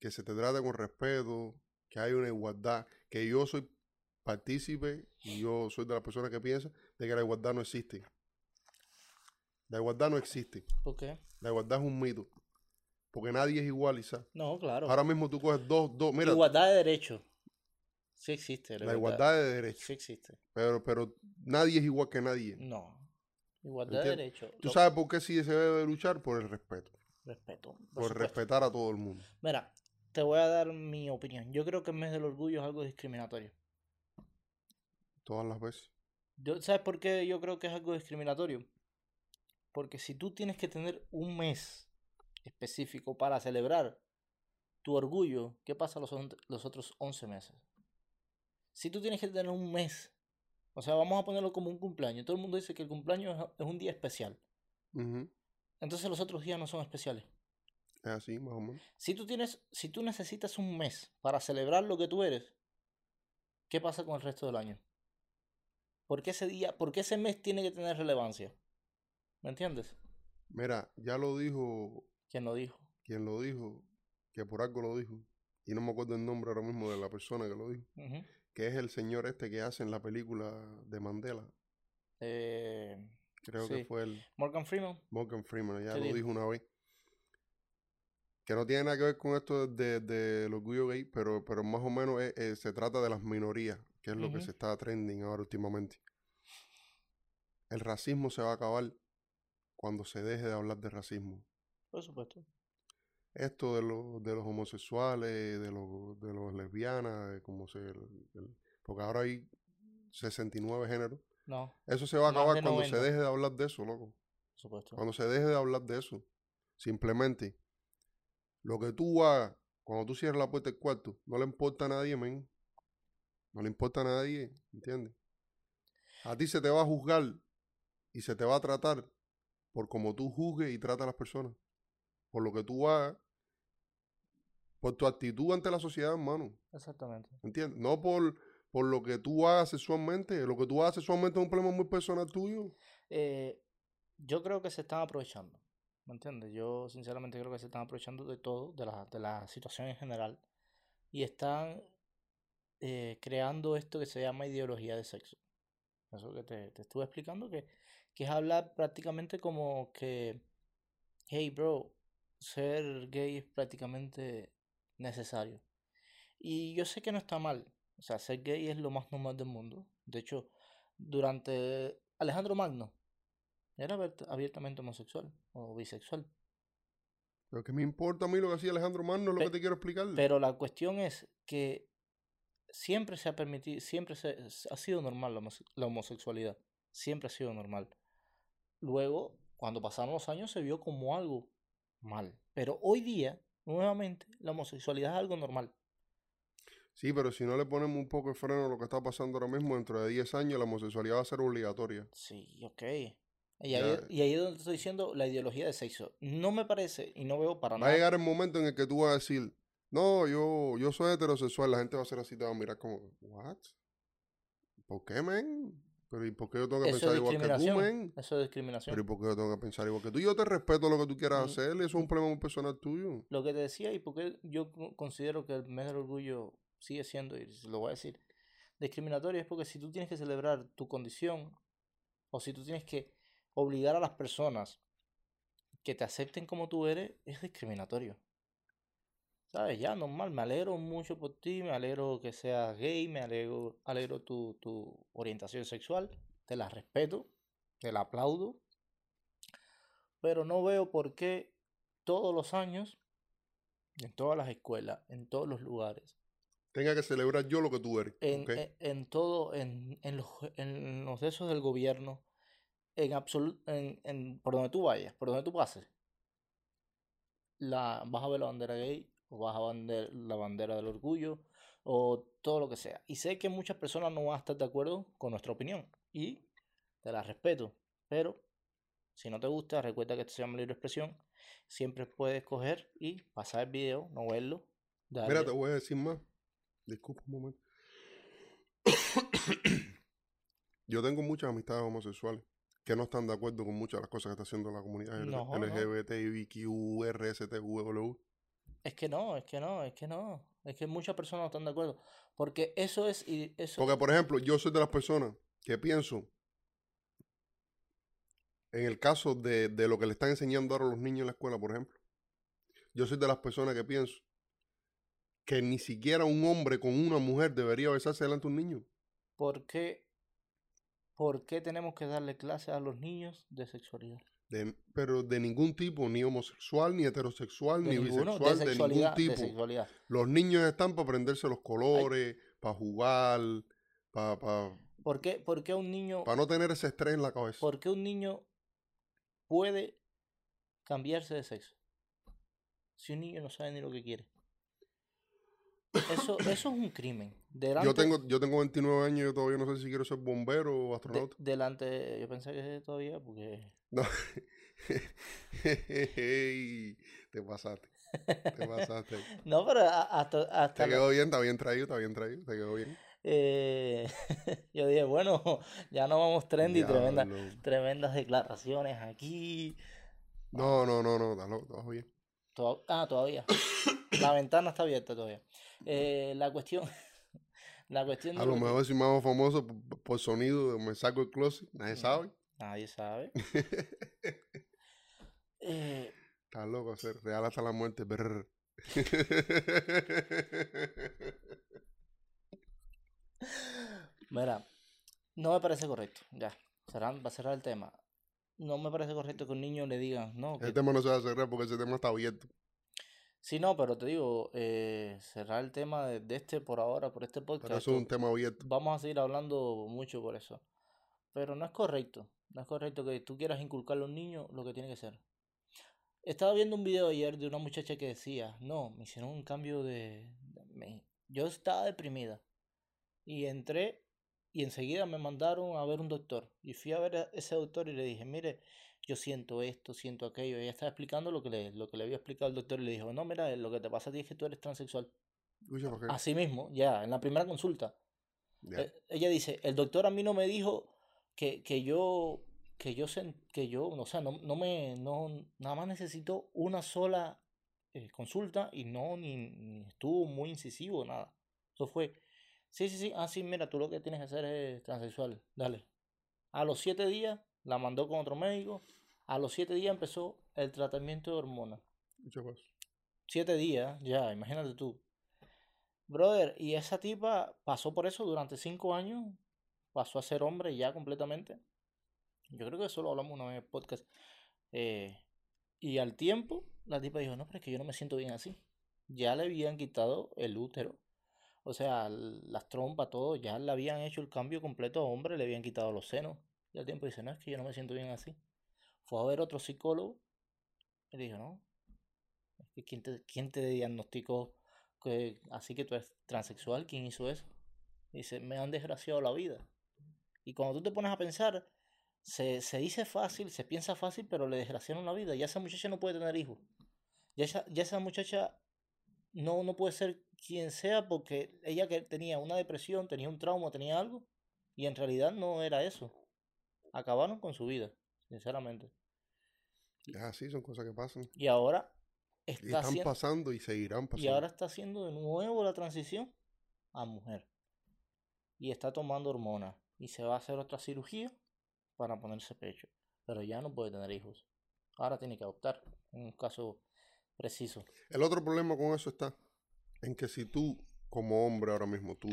S2: que se te trate con respeto, que haya una igualdad, que yo soy partícipe y yo soy de las personas que piensan de que la igualdad no existe. La igualdad no existe.
S1: ¿Por qué?
S2: La igualdad es un mito. Porque nadie es igual, Isa.
S1: No, claro.
S2: Ahora mismo tú coges dos, dos. Mira,
S1: igualdad de derechos. Sí existe.
S2: la igualdad de derechos.
S1: Sí existe.
S2: Pero, pero nadie es igual que nadie.
S1: No. Igualdad de derechos.
S2: ¿Tú
S1: Lo-
S2: sabes por qué sí se debe de luchar? Por el respeto.
S1: Respeto. Por,
S2: Por, respetar a todo el mundo.
S1: Mira, te voy a dar mi opinión. Yo creo que el mes del orgullo es algo discriminatorio.
S2: Todas las veces.
S1: Yo- ¿Sabes por qué yo creo que es algo discriminatorio? Porque si tú tienes que tener un mes específico para celebrar tu orgullo, ¿qué pasa los, los otros 11 meses? Si tú tienes que tener un mes, o sea, vamos a ponerlo como un cumpleaños. Todo el mundo dice que el cumpleaños es- un día especial. Entonces los otros días no son especiales.
S2: Es así, más o menos.
S1: Si tú tienes, si tú necesitas un mes para celebrar lo que tú eres, ¿qué pasa con el resto del año? ¿Por qué ese día, por qué ese mes tiene que tener relevancia? ¿Me entiendes?
S2: Mira, ya lo dijo
S1: ¿Quién lo dijo?
S2: quien lo dijo, que por algo lo dijo. Y no me acuerdo el nombre ahora mismo de la persona que lo dijo.
S1: Ujú.
S2: Que es el señor este que hace en la película de Mandela.
S1: Eh,
S2: Creo que fue el
S1: Morgan Freeman.
S2: Morgan Freeman. Ya
S1: ¿Qué
S2: lo
S1: dijo?
S2: dijo una vez. Que no tiene nada que ver con esto de, del orgullo gay, pero, pero más o menos es- es- se trata de las minorías, que es lo que se está trending ahora últimamente. El racismo se va a acabar cuando se deje de hablar de racismo.
S1: Por supuesto.
S2: Esto de, los de los homosexuales, de los, de los lesbianas, de cómo se... el- el- porque ahora hay 69 géneros.
S1: No,
S2: Eso se va a acabar cuando se
S1: 90.
S2: deje de hablar de eso, loco.
S1: por supuesto.
S2: Cuando se deje de hablar de eso. Simplemente, lo que tú hagas, cuando tú cierras la puerta del cuarto, no le importa a nadie, men. No le importa a nadie, ¿entiendes? A ti se te va a juzgar y se te va a tratar por como tú juzgues y tratas a las personas. Por lo que tú hagas, por tu actitud ante la sociedad, hermano.
S1: Exactamente.
S2: ¿Entiendes? No por, por lo que tú hagas sexualmente. Lo que tú hagas sexualmente es un problema muy personal tuyo.
S1: Eh, yo creo que se están aprovechando. ¿Me entiendes? Yo sinceramente creo que se están aprovechando de todo, de la, de la situación en general. Y están eh, creando esto que se llama ideología de sexo. Eso que te, te estuve explicando, que, que es hablar prácticamente como que, hey bro, ser gay es prácticamente necesario. Y yo sé que no está mal, O sea, ser gay es lo más normal del mundo. De hecho, durante Alejandro Magno era abiert- abiertamente homosexual o bisexual.
S2: Pero que me importa a mí lo que hacía Alejandro Magno, es lo
S1: Pe-
S2: que te quiero explicar.
S1: Pero la cuestión es que siempre se ha permitido, siempre se, ha sido normal la, homose- la homosexualidad. Siempre ha sido normal. Luego, cuando pasaron los años, se vio como algo mal. Pero hoy día, nuevamente, la homosexualidad es algo normal.
S2: Sí, pero si no le ponemos un poco de freno a lo que está pasando ahora mismo, dentro de 10 años la homosexualidad va a ser obligatoria.
S1: Sí, ok. Y ahí,
S2: Ya.
S1: y ahí es donde estoy diciendo la ideología de sexo. No me parece y no veo para
S2: Va a
S1: nada.
S2: llegar el momento en el que tú vas a decir, no, yo, yo soy heterosexual, la gente va a ser así, te va a mirar como, ¿what? ¿Por qué, men? Pero ¿y por qué yo tengo que
S1: Eso
S2: pensar igual que tú, men?
S1: Eso es discriminación.
S2: Pero ¿y por qué yo tengo que pensar igual que tú? Yo te respeto lo que tú quieras
S1: Mm,
S2: hacer, eso es un problema muy personal tuyo.
S1: Lo que te decía y porque yo co- considero que el mes del orgullo sigue siendo, y lo voy a decir, discriminatorio es porque si tú tienes que celebrar tu condición o si tú tienes que obligar a las personas que te acepten como tú eres, es discriminatorio. ¿Sabes? Ya, normal, me alegro mucho por ti, me alegro que seas gay, me alegro, alegro tu, tu orientación sexual, te la respeto, te la aplaudo, pero no veo por qué todos los años, en todas las escuelas, en todos los lugares,
S2: Tenga que celebrar yo lo que tú eres.
S1: en,
S2: ¿ok?
S1: en, en todo, en, en los, en los esos del gobierno, en absoluto, en, en, por donde tú vayas, por donde tú pases, la, vas a ver la bandera gay, o vas a ver la bandera del orgullo, o todo lo que sea. Y sé que muchas personas no van a estar de acuerdo con nuestra opinión, y te la respeto, pero si no te gusta, recuerda que esto se llama libre expresión, siempre puedes coger y pasar el video, no verlo,
S2: Mira, te voy a decir más. Disculpa un momento. Yo tengo muchas amistades homosexuales que no están de acuerdo con muchas de las cosas que está haciendo la comunidad
S1: No, no.
S2: LGBT, IBQ, RSTW.
S1: Es que no, es que no, es que no. Es que muchas personas no están de acuerdo. Porque eso es. y Eso,
S2: Porque, por ejemplo, yo soy de las personas que pienso, en el caso de, de lo que le están enseñando ahora a los niños en la escuela, por ejemplo, yo soy de las personas que pienso que ni siquiera un hombre con una mujer debería besarse delante de un niño.
S1: ¿por qué, ¿Por qué tenemos que darle clases a los niños de sexualidad?
S2: De- pero de ningún tipo, ni homosexual, ni heterosexual,
S1: De
S2: ni
S1: ninguno,
S2: bisexual,
S1: de
S2: de, ningún tipo.
S1: sexualidad.
S2: Los niños están para aprenderse los colores, para jugar, para
S1: ¿Por qué, por qué un niño,
S2: no tener ese estrés en la cabeza.
S1: por qué un niño puede cambiarse de sexo? Si un niño no sabe ni lo que quiere. Eso, eso es un crimen. Delante,
S2: Yo tengo, yo tengo 29 años y yo todavía no sé si quiero ser bombero o
S1: de-
S2: astronauta.
S1: delante, yo pensé que todavía, porque
S2: No. Te pasaste. Te pasaste.
S1: No, pero hasta, hasta
S2: Te quedó bien, está bien traído, está bien traído, te quedó bien.
S1: eh, yo dije, bueno, ya no vamos trendy, tremenda,
S2: Diablo.
S1: tremendas declaraciones aquí.
S2: No, no, no, no, loco, está bien.
S1: Ah, todavía. La ventana está abierta todavía. Eh, la cuestión, la cuestión
S2: A lo
S1: lo que-
S2: mejor si me hago famoso por, por sonido, me saco el closet, nadie sabe.
S1: Nadie sabe. Eh,
S2: Está loco hacer real hasta la muerte. brr.
S1: mira, no me parece correcto, ya, cerrando, para cerrar el tema. No me parece correcto que un niño le digan, no, que
S2: El tema no se va a cerrar porque ese tema está abierto.
S1: Sí, no, pero te digo, eh, cerrar el tema de, de este por ahora, por este
S2: Pero
S1: podcast.
S2: eso es un tema abierto.
S1: vamos a seguir hablando mucho por eso. Pero no es correcto. No es correcto que tú quieras inculcarle a un niño lo que tiene que ser. Estaba viendo un video ayer de una muchacha que decía, no, me hicieron un cambio de... me- Yo estaba deprimida. Y entré y enseguida me mandaron a ver un doctor. Y fui a ver a ese doctor y le dije, mire, yo siento esto, siento aquello. Y ella estaba explicando lo que le, lo que le había explicado el doctor y le dijo, no, mira, lo que te pasa a ti es que tú eres transexual. Así mismo, ya, en la primera consulta. Eh, ella dice, el doctor a mí no me dijo que, que yo, que yo, que yo, o sea, no, no me, no, nada más necesito una sola eh, consulta y no, ni, ni estuvo muy incisivo, nada. Eso fue, sí, sí, sí, ah, sí, mira, tú lo que tienes que hacer es transexual, dale. A los siete días la mandó con otro médico, a los siete días empezó el tratamiento de hormonas. Siete días, ya, imagínate tú. Brother, y esa tipa pasó por eso durante cinco años, pasó a ser hombre ya completamente. Yo creo que eso lo hablamos una vez en el podcast. Eh, y al tiempo, la tipa dijo, no, pero es que yo no me siento bien así. Ya le habían quitado el útero. O sea, las trompas, todo, ya le habían hecho el cambio completo a hombre, le habían quitado los senos. Y al tiempo dice, no, es que yo no me siento bien así. Fue a ver otro psicólogo y le dijo, no, ¿quién te, quién te diagnosticó que así que tú eres transexual? ¿Quién hizo eso? Dice, me han desgraciado la vida. Y cuando tú te pones a pensar, se, se dice fácil, se piensa fácil, pero le desgraciaron la vida. Ya esa muchacha no puede tener hijos. Ya esa, ya esa muchacha no, no puede ser quien sea porque ella que tenía una depresión, tenía un trauma, tenía algo, y en realidad no era eso. Acabaron con su vida, sinceramente.
S2: Es así, son cosas que pasan.
S1: Y ahora
S2: Y
S1: está
S2: están
S1: haciendo,
S2: pasando y seguirán
S1: y
S2: pasando.
S1: ahora está haciendo de nuevo la transición a mujer. Y está tomando hormonas. Y se va a hacer otra cirugía para ponerse pecho. Pero ya no puede tener hijos. Ahora tiene que adoptar. Un caso preciso.
S2: El otro problema con eso está en que si tú, como hombre ahora mismo, tú,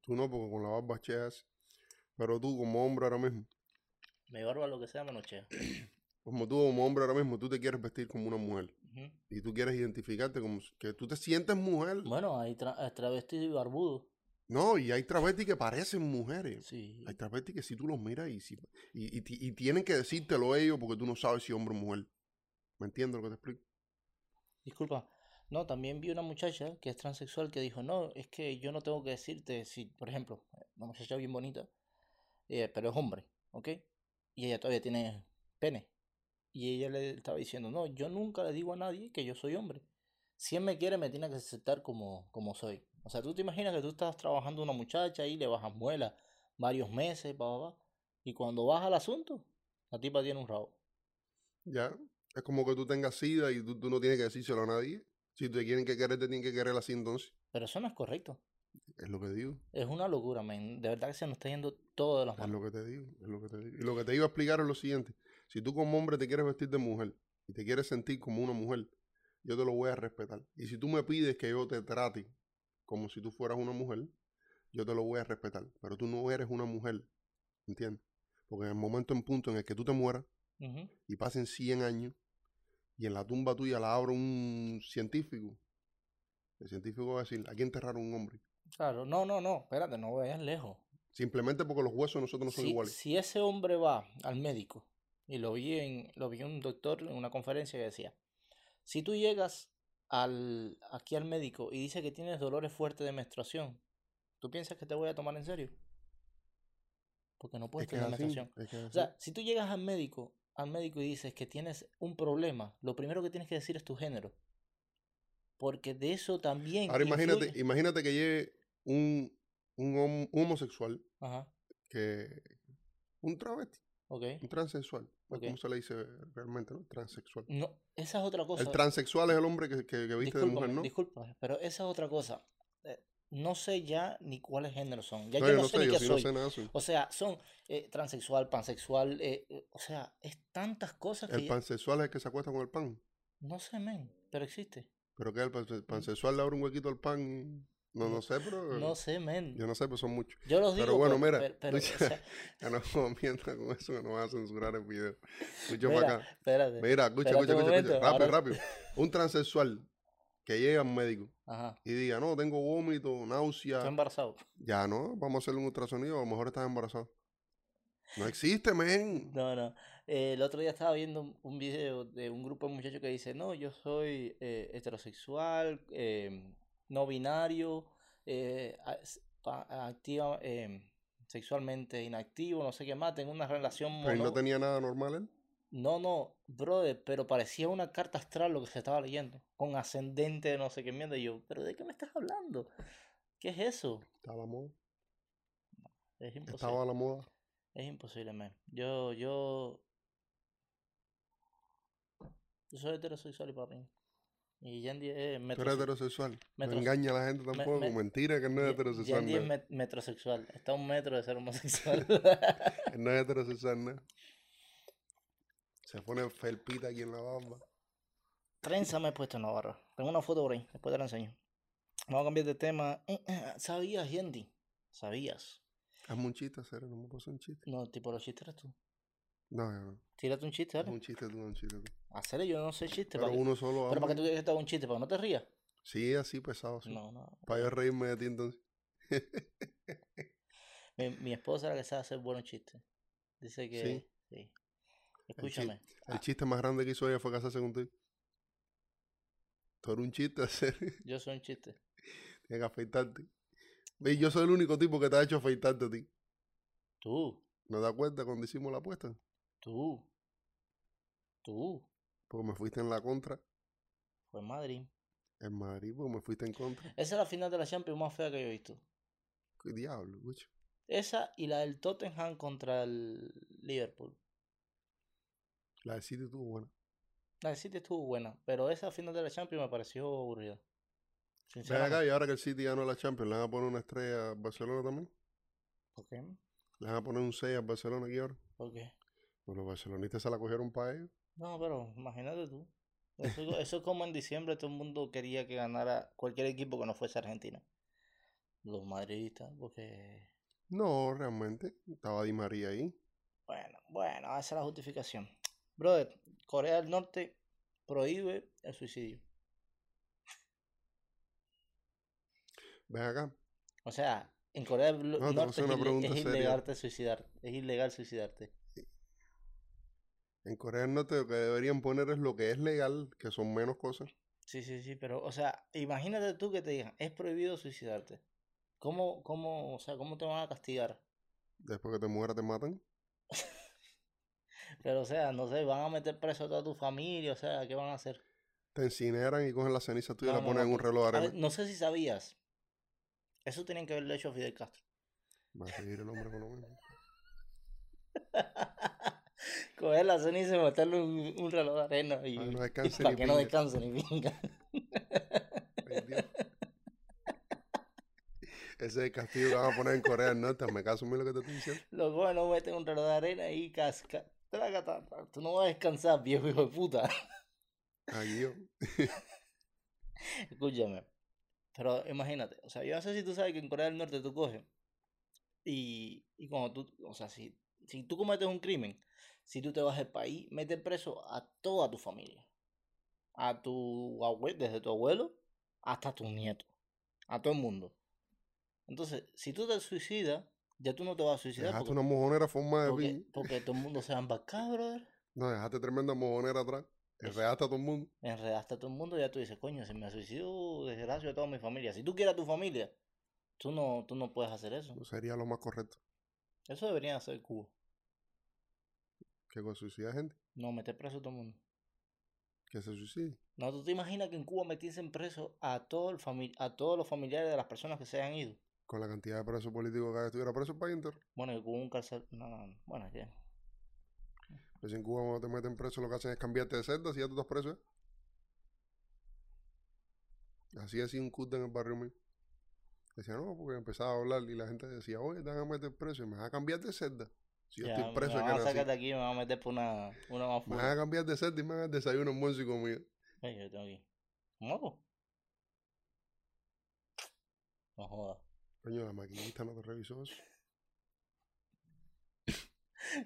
S2: tú no, porque con la barba cheas, pero tú como hombre ahora mismo,
S1: Me barba lo que sea, me nochea.
S2: como tú como hombre ahora mismo, tú te quieres vestir como una mujer y tú quieres identificarte como que tú te sientes mujer.
S1: Bueno, hay tra hay travestis y barbudos.
S2: No, y hay travestis que parecen mujeres.
S1: Sí.
S2: Hay travestis que si tú los miras y, si- y, y ti- y tienen que decírtelo ellos porque tú no sabes si hombre o mujer. ¿Me entiendes lo que te explico?
S1: Disculpa. No, también vi una muchacha que es transexual que dijo, no, es que yo no tengo que decirte si, por ejemplo, una muchacha bien bonita, eh, pero es hombre, ¿ok? Y ella todavía tiene pene. Y ella le estaba diciendo, no, yo nunca le digo a nadie que yo soy hombre. Si él me quiere, me tiene que aceptar como, como soy. O sea, tú te imaginas que tú estás trabajando una muchacha y le bajas muela varios meses, pa, pa, pa, y cuando vas al asunto, la tipa tiene un rabo.
S2: Ya. Es como que tú tengas sida y tú, tú no tienes que decírselo a nadie. Si te quieren que querer, te tienen que querer así entonces.
S1: Pero eso no es correcto.
S2: Es lo que digo.
S1: Es una locura, men. De verdad que se nos está yendo todo de las
S2: Es
S1: manos.
S2: lo que te digo. Es lo que te digo. Y lo que te iba a explicar es lo siguiente. Si tú como hombre te quieres vestir de mujer y te quieres sentir como una mujer, yo te lo voy a respetar. Y si tú me pides que yo te trate como si tú fueras una mujer, yo te lo voy a respetar. Pero tú no eres una mujer. ¿Entiendes? Porque en el momento en punto en el que tú te mueras y pasen 100 años y en la tumba tuya la abra un científico, el científico va a decir, aquí enterraron un hombre.
S1: Claro, no, no, no, espérate, no vayas lejos.
S2: Simplemente porque los huesos de nosotros no son
S1: Si,
S2: iguales.
S1: si ese hombre va al médico, y lo vi en, lo vi un doctor en una conferencia que decía, si tú llegas al, aquí al médico y dice que tienes dolores fuertes de menstruación, ¿tú piensas que te voy a tomar en serio? Porque no puedes
S2: Es
S1: tener menstruación.
S2: es que es
S1: O sea, si tú llegas al médico, al médico y dices que tienes un problema, lo primero que tienes que decir es tu género. Porque de eso también
S2: Ahora imagínate,
S1: influye.
S2: imagínate que llegue un, un, hom- un homosexual,
S1: Ajá,
S2: que un travesti,
S1: ok.
S2: un transexual. ¿Cómo se le dice realmente? ¿no? Transexual.
S1: No, esa es otra cosa.
S2: El transexual es el hombre que, que, que viste de mujer, ¿no?
S1: discúlpame, pero esa es otra cosa. Eh, no sé ya ni cuáles géneros son. Ya
S2: No,
S1: yo no
S2: no
S1: sé
S2: sé,
S1: ni
S2: yo
S1: qué
S2: sí no
S1: soy.
S2: sé nada de eso.
S1: O sea, son eh, transexual, pansexual, eh, eh, o sea, es tantas cosas que
S2: El
S1: ya-
S2: pansexual es el que se acuesta con el pan.
S1: no sé, men, pero existe.
S2: Pero que el panse- pansexual le abre un huequito al pan. No, no sé, pero.
S1: No sé, men.
S2: Yo no sé, pero son muchos.
S1: Yo los digo,
S2: Pero bueno,
S1: pero-
S2: mira,
S1: pero- pero, o sea,
S2: Ya no mientas con eso que nos van a censurar el video. Escucha para acá.
S1: espérate.
S2: Mira, escucha, escucha, escucha, escucha. Rápido,
S1: ahora-
S2: rápido. Un transexual que llega a un médico
S1: Ajá,
S2: y diga, no, tengo vómito,
S1: estoy
S2: náusea.
S1: embarazado.
S2: Ya no, vamos a hacerle un ultrasonido, a lo mejor estás embarazado. No existe, men.
S1: No, no. Eh, el otro día estaba viendo un- un video de un grupo de muchachos que dice, no, yo soy eh, heterosexual, eh, no binario, eh, activa, eh, sexualmente inactivo, no sé qué más, tengo una relación
S2: Pero él no
S1: mono...
S2: tenía nada normal él.
S1: No, no, brother, pero parecía una carta astral lo que se estaba leyendo, con ascendente de no sé qué mierda. Y yo, ¿pero de qué me estás hablando? ¿Qué es eso?
S2: Estaba a la moda.
S1: Es imposible.
S2: Estaba a la moda.
S1: Es imposible, man. Yo, yo. Yo soy heterosexual y papi. Y Yandy es
S2: Tú eres
S1: metrose-
S2: heterosexual. No engaña a la gente tampoco.
S1: me-
S2: Mentira que no es heterosexual.
S1: Yandy es
S2: No.
S1: metrosexual. Está a un metro de ser homosexual.
S2: No es heterosexual, ¿no? Se pone felpita aquí en la barba.
S1: Trenza me he puesto en la barra. Tengo una foto por ahí, después te la enseño. Vamos a cambiar de tema. ¿Sabías, Yendi? ¿Sabías?
S2: Hazme un chiste, hacer, no me puedo un chiste.
S1: No, tipo los chistes eres tú.
S2: No, no, no.
S1: Tírate un chiste, ¿vale?
S2: un chiste tú, un chiste tú.
S1: Hacer yo no sé chiste.
S2: Pero
S1: ¿para
S2: uno solo.
S1: Pero para que tú quieres que te haga un chiste, para que no te rías.
S2: Sí, así pesado, sí.
S1: No, no.
S2: Para yo reírme de ti entonces.
S1: Mi, mi esposa es la que sabe hacer buenos chistes. Dice que.
S2: Sí.
S1: Sí. Escúchame.
S2: El chiste más grande que hizo ella fue casarse contigo. Tú eres un chiste hacer.
S1: Yo soy un chiste.
S2: Tienes que afeitarte. Ve, yo soy el único tipo que te ha hecho afeitarte a ti.
S1: Tú,
S2: ¿No te das cuenta cuando hicimos la apuesta?
S1: Tú, tú.
S2: Porque me fuiste en la contra.
S1: Fue en Madrid.
S2: En Madrid, porque me fuiste en contra.
S1: Esa es la final de la Champions más fea que yo he visto.
S2: ¿Qué diablo, bicho?
S1: Esa y la del Tottenham contra el Liverpool.
S2: La de City estuvo buena.
S1: La del City estuvo buena, pero esa final de la Champions me pareció aburrida.
S2: Ven acá y ahora que el City ganó la Champions, ¿le van a poner una estrella a Barcelona también?
S1: ¿Por qué?
S2: ¿Le van a poner un 6 a Barcelona aquí ahora?
S1: ¿Por qué?
S2: Pues los barcelonistas se la cogieron para ellos.
S1: No, pero imagínate tú. Eso, eso es como en diciembre todo el mundo quería que ganara cualquier equipo que no fuese Argentina. Los madridistas, porque...
S2: No, realmente. Estaba Di María ahí.
S1: Bueno, bueno, esa es la justificación. Brother, Corea del Norte prohíbe el suicidio.
S2: Ven acá.
S1: O sea, en Corea del
S2: No,
S1: Norte es, ilegal suicidar. Es ilegal suicidarte.
S2: En Corea del Norte lo que deberían poner es lo que es legal, que son menos cosas.
S1: Sí, sí, sí, pero, o sea, imagínate tú que te digan, es prohibido suicidarte. ¿Cómo, cómo, o sea, cómo te van a castigar?
S2: Después que te mueras te matan.
S1: Pero, o sea, no sé, van a meter preso a toda tu familia, o sea, ¿qué van a hacer?
S2: Te incineran y cogen la ceniza tuya y
S1: No,
S2: la
S1: no,
S2: ponen
S1: no,
S2: en un reloj de
S1: ver,
S2: arena.
S1: no sé si sabías. Eso tenían que haberle hecho a Fidel Castro.
S2: Va a seguir el hombre con lo mismo.
S1: Coger la ceniza y meterle un, un reloj de arena y,
S2: Para que no
S1: y
S2: descanse
S1: para
S2: ni
S1: que no descanse ni
S2: Dios. Ese es el castigo que van a poner en Corea del Norte. Me caso mí lo que te estoy diciendo.
S1: Los no meten un reloj de arena y casca. Tú no vas a descansar, viejo hijo de puta.
S2: Ay, Dios.
S1: Escúchame. Pero imagínate, o sea, yo no sé si tú sabes que en Corea del Norte tú coges y, y cuando tú, o sea, si, si tú cometes un crimen, si tú te vas del país, metes preso a toda tu familia. A tu abuelo, desde tu abuelo hasta tu nieto. A todo el mundo. Entonces, si tú te suicidas, ya tú no te vas a suicidar
S2: Dejaste
S1: porque,
S2: una mojonera forma de
S1: porque, porque todo el mundo se va a embarcar, brother.
S2: No, dejaste tremenda mojonera atrás. Enredaste a todo el mundo.
S1: enredaste a todo el mundo y ya tú dices, coño, si me suicido, desgracio a toda mi familia. Si tú quieres a tu familia, tú no, tú no puedes hacer eso.
S2: Sería lo más correcto.
S1: Eso debería hacer Cuba.
S2: Que con suicida gente.
S1: No, meter preso a todo el mundo.
S2: Que se suicide.
S1: No, tú te imaginas que en Cuba metiesen preso a, todo el fami- a todos los familiares de las personas que se hayan ido.
S2: Con la cantidad de presos políticos que hay, estuviera preso el país entero.
S1: Bueno, que Cuba un cárcel. No, no, no. Bueno, ya.
S2: Pues en Cuba cuando te meten preso lo que hacen es cambiarte de celda si ya tú estás preso. ¿eh? Así así un cut en el barrio mío. Decía, no, porque empezaba a hablar y la gente decía, oye, te van a meter preso y me vas a cambiar de celda. Si yo
S1: Ya,
S2: estoy preso,
S1: me van a sacar de aquí y me van a meter por una, una más
S2: Me
S1: fuerte.
S2: van a cambiar de celda y me van a desayuno, almuerzo y comida.
S1: Ay, yo tengo aquí. ¿Moco? No jodas.
S2: Coño, la maquinista no te revisó eso.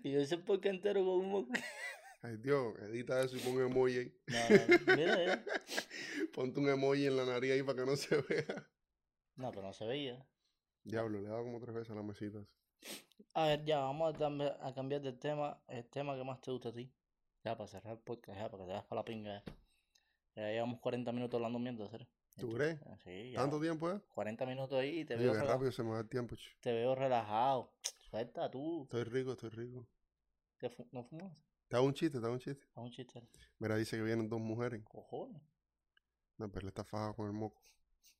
S1: Y yo ese porque entero con un moco.
S2: Ay, Dios, edita eso y pon un emoji ahí.
S1: No, no, mira, mira.
S2: Ponte un emoji en la nariz ahí para que no se vea.
S1: No, pero no se veía.
S2: Diablo, le he dado como tres veces a la mesita.
S1: A ver, ya, vamos a, cambiar- a cambiar de tema. El tema que más te gusta a ti. Ya, para cerrar el podcast, ya, para que te vas para la pinga. Ya, Ya llevamos 40 minutos hablando mierda, ¿sabes?
S2: ¿Tú crees?
S1: Sí, ya.
S2: ¿Tanto tiempo, eh?
S1: 40 minutos ahí y te
S2: Oye,
S1: veo,
S2: qué
S1: rela-
S2: rápido se me va el tiempo, ch.
S1: te veo relajado. Suelta tú.
S2: Estoy rico, estoy rico.
S1: ¿Qué fu- ¿No fumas?
S2: Te hago un chiste, te hago un chiste.
S1: A un chiste.
S2: Mira, dice que vienen dos mujeres.
S1: Cojones.
S2: No, pero le está fajado con el moco.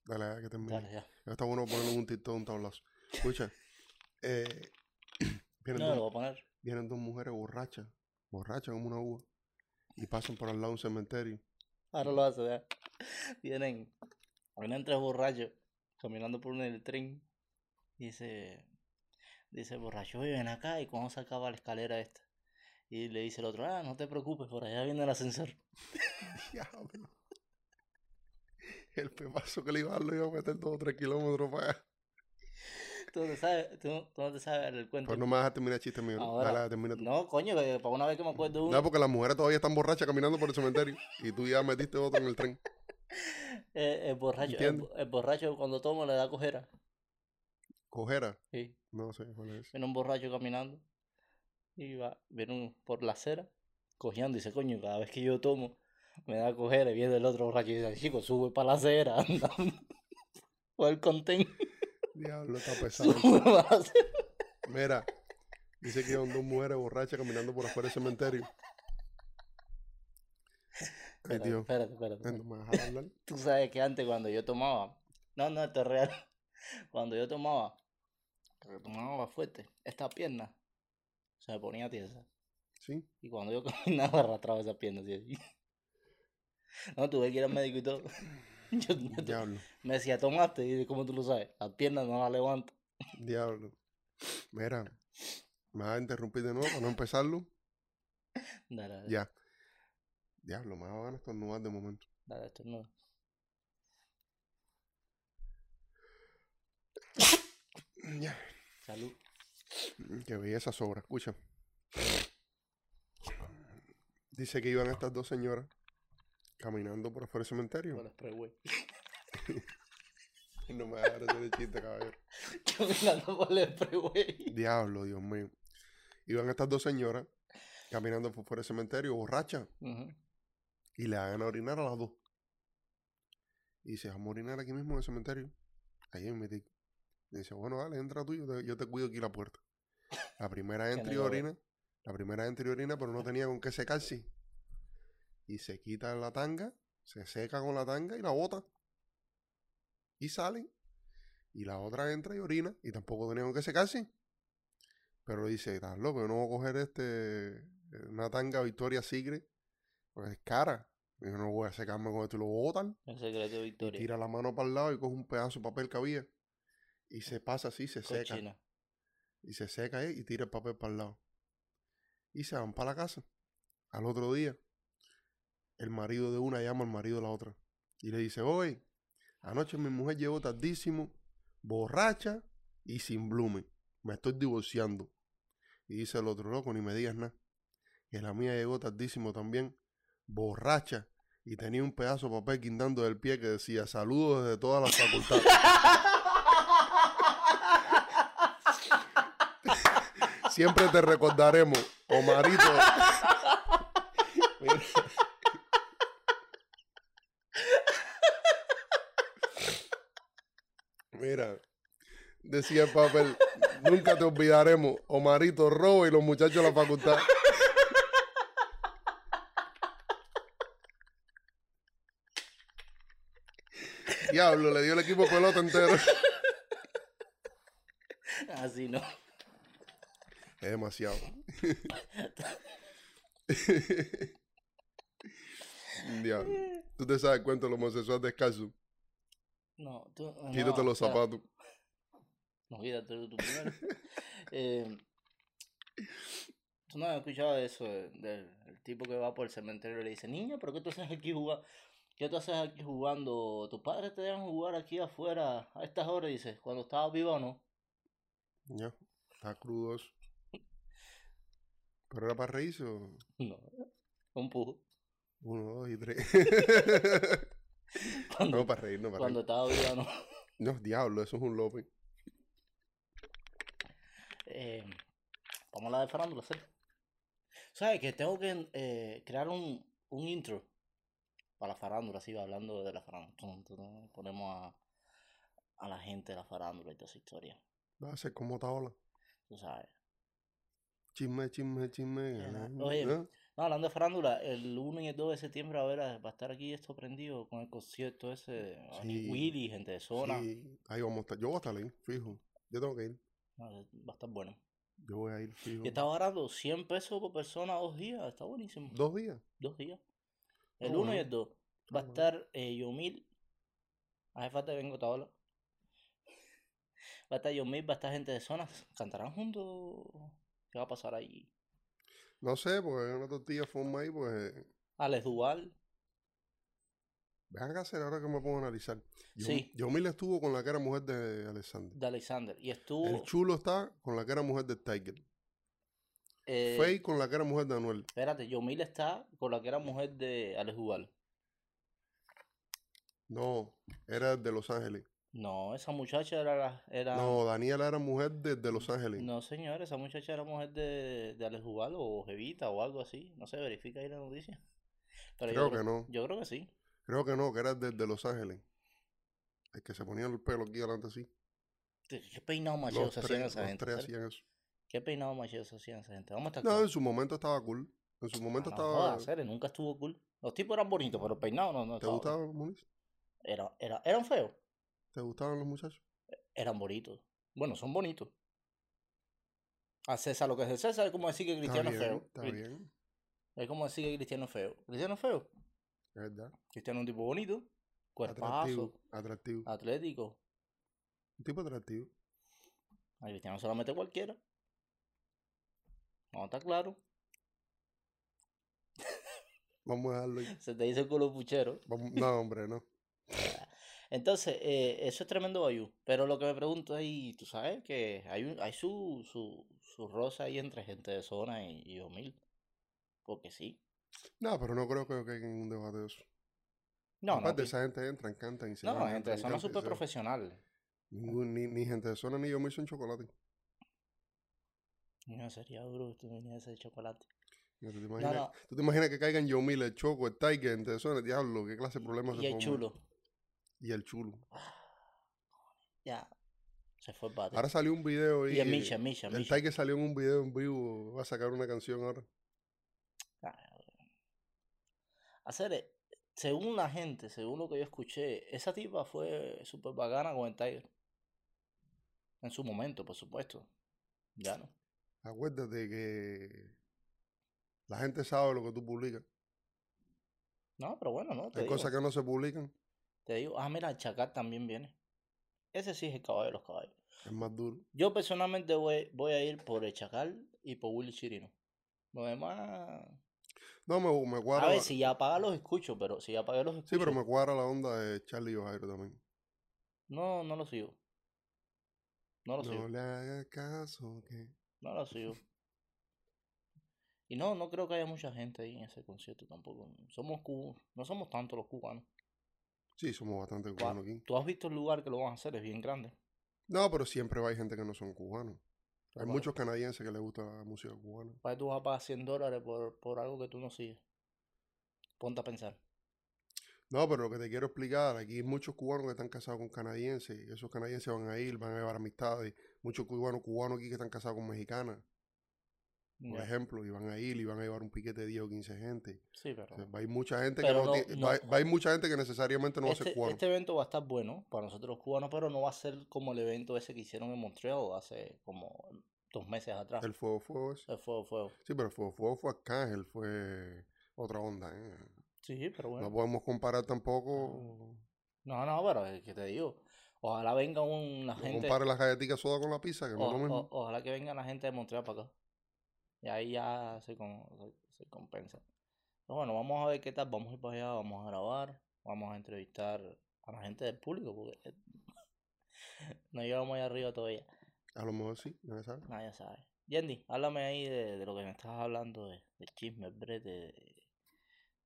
S2: Dale, dale, que termine.
S1: Dale, ya.
S2: Está bueno ponerle un TikTok, un tablazo. Escucha, eh, vienen,
S1: No,
S2: dos,
S1: lo voy a poner.
S2: vienen dos mujeres borrachas, borrachas como una uva, y pasan por al lado de un cementerio.
S1: Ahora lo hace. Vienen, vienen tres borrachos caminando por el tren. Dice, dice el borracho, ven acá y cuando se acaba la escalera esta. Y le dice el otro, ah, no te preocupes, por allá viene el ascensor.
S2: Diablo. El pepazo que le iba a dar lo iba a meter dos o tres kilómetros para allá.
S1: Tú no sabes, tú, no- tú no te sabes el cuento.
S2: Pues no me vas a terminar el chiste mío. ¿no?
S1: Ahora-
S2: Dale, termina tú.
S1: No, coño, que para una vez que me acuerdo uno.
S2: No, porque las mujeres todavía están borrachas caminando por el cementerio. Y tú ya metiste otro en el tren.
S1: eh, el borracho, el, borracho cuando toma le da cojera.
S2: Cojera.
S1: Sí.
S2: No sé cuál es.
S1: Viene un borracho caminando y va, viene un- por la acera cojeando y dice, coño, cada vez que yo tomo me da cojera y viene el otro borracho y dice, chico, sube para la acera, anda. O el contén,
S2: Diablo, está pesado. Mira, dice que iban dos mujeres borrachas caminando por afuera del cementerio. Ay,
S1: Espérate,
S2: Dios.
S1: espérate, espérate.
S2: No me dejas hablar.
S1: Tú sabes que antes cuando yo tomaba, no, no, esto es real, cuando yo tomaba, porque tomaba fuerte, esta pierna se me ponía tiesa.
S2: Sí.
S1: Y cuando yo caminaba arrastraba esa pierna así. así. No, tuve que ir al médico y todo. Yo,
S2: Diablo.
S1: me decía, tomaste, y ¿cómo tú lo sabes? Las piernas no las levanto.
S2: Diablo. Mira, me vas a interrumpir de nuevo para no empezarlo.
S1: Dale, dale,
S2: Ya. Diablo, me van a estornudar de momento.
S1: dale, esto no.
S2: Ya.
S1: Salud.
S2: Que belleza sobra, escucha. Dice que iban estas dos señoras caminando por afuera del cementerio.
S1: El spray, güey.
S2: No me hagas el chiste, caballero.
S1: Caminando por el spray, güey.
S2: Diablo, Dios mío. Iban estas dos señoras caminando por fuera del cementerio, borrachas, y le hagan a orinar a las dos. Y dice, vamos a orinar aquí mismo en el cementerio. Ahí en mi Dice, bueno, dale, entra tú, yo te, yo te cuido aquí la puerta. La primera entra y orina, la primera entra y orina, pero no tenía con qué secarse. Y se quita la tanga, se seca con la tanga y la bota. Y salen. Y la otra entra y orina, y tampoco tenía con qué secarse. Pero dice, estás loco, yo no voy a coger este, una tanga Victoria Secret, pues es cara. Yo no voy a secarme con esto y lo botar.
S1: El secreto de
S2: Y
S1: Victoria.
S2: tira la mano para el lado y coge un pedazo de papel que había. Y se pasa así, se seca. Y se seca ahí y tira el papel para el lado. Y se van para la casa. Al otro día, el marido de una llama al marido de la otra. Y le dice, oye, anoche mi mujer llegó tardísimo, borracha y sin blumen. Me estoy divorciando. Y dice el otro, loco, ni me digas nada. Que la mía llegó tardísimo también, borracha. Y tenía un pedazo de papel guindando del pie que decía, saludos desde todas las facultades. Siempre te recordaremos, Omarito. Mira, decía el papel, nunca te olvidaremos, Omarito Robo y los muchachos de la facultad. Diablo, le dio el equipo pelota entero.
S1: Así no.
S2: Es demasiado. Diablo. Tú te sabes el cuento del homosexual descalzo.
S1: No, tú. no,
S2: Quítate los zapatos.
S1: No, quítate tú primero. eh, ¿Tú no has escuchado eso de- del el tipo que va por el cementerio y le dice, niña, pero qué tú haces aquí jugando? ¿Qué tú haces aquí jugando? ¿Tus padres te dejan jugar aquí afuera a estas horas? Dice, cuando estabas viva o no.
S2: Ya, está crudo eso. ¿Pero era para reírse o
S1: No, un pujo.
S2: uno, dos y tres?
S1: Cuando,
S2: no, para reír, no para
S1: cuando
S2: reír.
S1: estaba viva o no.
S2: No, diablo, eso es un López.
S1: Eh, vamos a hablar de farándula, ¿sí? ¿Sabes que tengo que eh, crear un, un intro para la farándula, así hablando de la farándula? Ponemos a, a la gente de la farándula y toda esa historia.
S2: Va a ser como Taola.
S1: Tú sabes.
S2: Chisme, chisme, chisme.
S1: Oye,
S2: ah.
S1: No, hablando de farándula, el 1 y el 2 de septiembre a ver, va a estar aquí esto prendido con el concierto ese.
S2: Sí.
S1: Willy, gente de zona.
S2: Sí, ahí vamos a estar. Yo voy a estar ahí, fijo. Yo tengo que ir.
S1: No, Va a estar bueno.
S2: Yo voy a ir, fijo.
S1: Yo estaba agarrando 100 pesos por persona dos días. Está buenísimo.
S2: ¿Dos días?
S1: Dos días.
S2: Ah,
S1: El 1 y el 2. Va a
S2: Ah,
S1: estar eh, Yomil. Hace falta que vengo tabla. Va a estar Yomil, va a estar gente de zonas. ¿Cantarán juntos? ¿Qué va a pasar ahí?
S2: No sé, porque hay una tortilla forma ahí, pues.
S1: Alex Duval.
S2: Vean acá hacer ahora que me pongo a analizar. Yo,
S1: Sí.
S2: Yomil estuvo con la que era mujer de Alexander.
S1: de Alexander. Y estuvo.
S2: El chulo está con la que era mujer de Tiger.
S1: eh,
S2: Faye con la que era mujer de Anuel.
S1: espérate, Yomil está con la que era mujer de Alex Duval.
S2: No, era de Los Ángeles.
S1: No, esa muchacha era. la- era
S2: No, Daniela era mujer de, de Los Ángeles.
S1: No, señor, esa muchacha era mujer de, de Alex Duval o Jevita o algo así. No se verifica ahí la noticia. Pero yo
S2: Creo que no.
S1: Yo creo que sí.
S2: Creo que no, que era de, de Los Ángeles. El que se ponía el pelo aquí adelante así.
S1: ¿Qué peinado macheo
S2: Los
S1: se hacían esa
S2: los
S1: gente?
S2: tres hacían eso.
S1: ¿Qué peinado macheo se hacían esa gente? Vamos a estar
S2: No, en su momento estaba cool. En su momento
S1: no
S2: estaba.
S1: jodas, serio, nunca estuvo cool. Los tipos eran bonitos, pero el peinado no, no
S2: ¿Te
S1: estaba
S2: gustaba,
S1: cool.
S2: Moniz?
S1: Era, era, eran feos.
S2: ¿Te gustaban los muchachos?
S1: Eran bonitos. Bueno, son bonitos. A César lo que es de César es como decir que
S2: Está
S1: Cristiano es feo.
S2: está bien.
S1: Es como decir que Cristiano es feo. Cristiano es feo.
S2: Es verdad.
S1: Cristiano es un tipo bonito. Cuerpazo.
S2: Atractivo.
S1: Atlético.
S2: Un tipo atractivo.
S1: A Cristiano se lo mete cualquiera. No está claro.
S2: Vamos a dejarlo ahí.
S1: Se te dice el culo puchero.
S2: Vamos- No, hombre, no.
S1: Entonces, eh, eso es tremendo bayú. Pero lo que me pregunto ahí, tú sabes que hay, un- hay su, su, su rosa ahí entre gente de zona y, y Omil. Porque sí.
S2: No, pero no creo que caiga en un debate de eso.
S1: No, no,
S2: Aparte,
S1: pi-
S2: esa gente entra, cantan y se
S1: no,
S2: van,
S1: gente de
S2: entran,
S1: zona
S2: y
S1: súper profesional.
S2: Ningún- ni, ni gente de zona ni yo me hizo un chocolate.
S1: No, sería duro que tú vinieras ese chocolate.
S2: ¿Tú te, imaginas,
S1: no.
S2: ¿Tú te imaginas que caigan Yomil, el Choco, el Tiger, gente de zona? Diablo, ¿qué clase de problemas se
S1: Y el chulo.
S2: Y el chulo.
S1: Ya. Se fue el bate.
S2: Ahora salió un video y
S1: y el Misha, Misha,
S2: el. Tiger salió en un video en vivo, va a sacar una canción ahora.
S1: Hacer, eh, según la gente, según lo que yo escuché, esa tipa fue súper bacana con el Tiger. En su momento, por supuesto. Ya no.
S2: Acuérdate que la gente sabe lo que tú publicas.
S1: No, pero bueno, no. Te
S2: Hay
S1: digo,
S2: cosas que no se publican,
S1: te digo. Ah, mira, el Chacal también viene. Ese sí es el caballo de los caballos.
S2: es más duro.
S1: Yo personalmente voy, voy a ir por el Chacal y por Willy Chirino. Lo demás.
S2: No, me, me cuadra.
S1: A ver,
S2: la-
S1: si ya apaga los escucho, pero si ya apagué los
S2: Sí,
S1: escucho.
S2: pero me cuadra la onda de Charlie O'Hare también.
S1: No, no lo sigo. No lo sigo.
S2: No le hagas caso, que.
S1: No lo sigo. Y no, no creo que haya mucha gente ahí en ese concierto tampoco. Somos cu- no somos tantos los cubanos.
S2: Sí, somos bastante cubanos aquí.
S1: Tú has visto el lugar que lo van a hacer, es bien grande.
S2: No, pero siempre hay gente que no son cubanos. Hay muchos canadienses que les gusta la música cubana.
S1: Para tú vas a pagar 100 dólares por, por algo que tú no sigues. Ponte a pensar.
S2: No, pero lo que te quiero explicar, aquí hay muchos cubanos que están casados con canadienses. y Esos canadienses van a ir, van a llevar amistades. Muchos cubanos cubanos aquí que están casados con mexicanas, por ejemplo, y van a ir y van a llevar un piquete de 10 o 15 gente.
S1: Sí, pero.
S2: O sea, va a ir mucha gente que no,
S1: no-
S2: tie-
S1: no-
S2: va, va a ir mucha gente que necesariamente no va a ser
S1: este,
S2: cubano.
S1: este evento va a estar bueno para nosotros los cubanos, pero no va a ser como el evento ese que hicieron en Montreal hace como dos meses atrás.
S2: El fuego fuego ese.
S1: El fuego, fuego.
S2: Sí, pero el fuego fuego fue Arcángel, fue otra onda. ¿eh?
S1: Sí, pero bueno.
S2: No podemos comparar tampoco.
S1: No, no, pero es que te digo. Ojalá venga una
S2: No
S1: gente.
S2: compare las galletitas soda con la pizza, que no es
S1: o-
S2: lo mismo.
S1: o- ojalá que venga la gente de Montreal para acá. Y ahí ya se, con- se, se compensa. Pero bueno, vamos a ver qué tal. Vamos a ir para allá, vamos a grabar. Vamos a entrevistar a la gente del público. Porque no llevamos allá arriba todavía.
S2: A lo mejor sí, nadie sabe.
S1: Nadie sabe. Yendi, háblame ahí de, de lo que me estás hablando, de, del chisme, brete, de,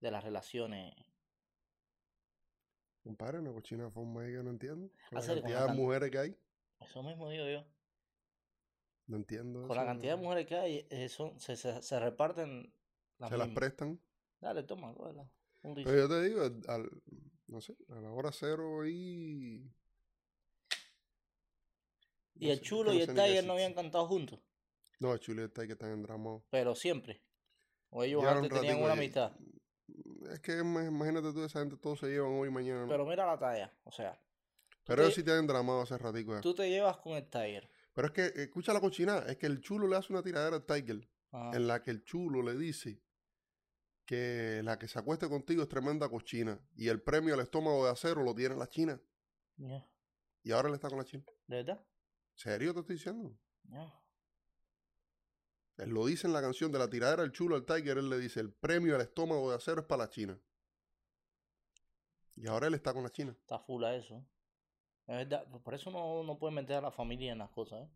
S1: de las relaciones.
S2: Compadre, una cochina forma ahí que no entiendo. Con la cantidad de mujeres que hay,
S1: Eso mismo digo yo.
S2: No entiendo.
S1: Con la cantidad de mujeres que hay, eh, son- se, se, se reparten las
S2: Se las prestan.
S1: Dale, toma, cógela.
S2: Pero yo te digo, al, al- no sé, a la hora cero y...
S1: Y el
S2: sé,
S1: chulo y el Tiger no habían cantado juntos,
S2: No, el chulo y el Tiger están endramados.
S1: pero siempre. O ellos antes tenían una amistad.
S2: Es que ima- imagínate tú, esa gente todos se llevan hoy y mañana. ¿no?
S1: Pero mira la talla, o sea,
S2: Pero ellos sí te han endramado hace ratico ya.
S1: tú te llevas con el Tiger.
S2: Pero es que, escucha la cochina, es que el chulo le hace una tiradera al Tiger,
S1: Ajá.
S2: en la que el chulo le dice que la que se acueste contigo es tremenda cochina, y el premio al estómago de acero lo tiene la China, y ahora él está con la China.
S1: ¿De verdad?
S2: ¿Serio te estoy diciendo?
S1: Ya.
S2: Él lo dice en la canción de la tiradera del chulo al Tiger, él le dice, el premio al estómago de acero es para la China. Y ahora él está con la China.
S1: Está full a eso. Es verdad, pues por eso no, no puede meter a la familia en las cosas, ¿eh?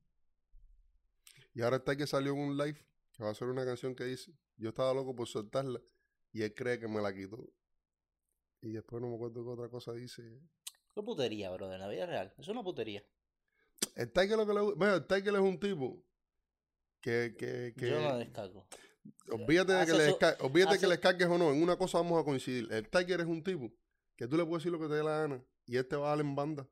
S2: Y ahora está que salió en un live que va a ser una canción que dice, yo estaba loco por soltarla y él cree que me la quitó. Y después no me acuerdo qué otra cosa dice.
S1: Qué putería, bro, de la vida real. Es una putería.
S2: El Tiger lo que le bueno, el Tiger es un tipo que, que, que
S1: Yo no descargo.
S2: olvídate de que
S1: hace
S2: le desca- olvídate
S1: hace-
S2: que le descargues o no, en una cosa vamos a coincidir. El Tiger es un tipo que tú le puedes decir lo que te dé la gana y él te va a dar en banda.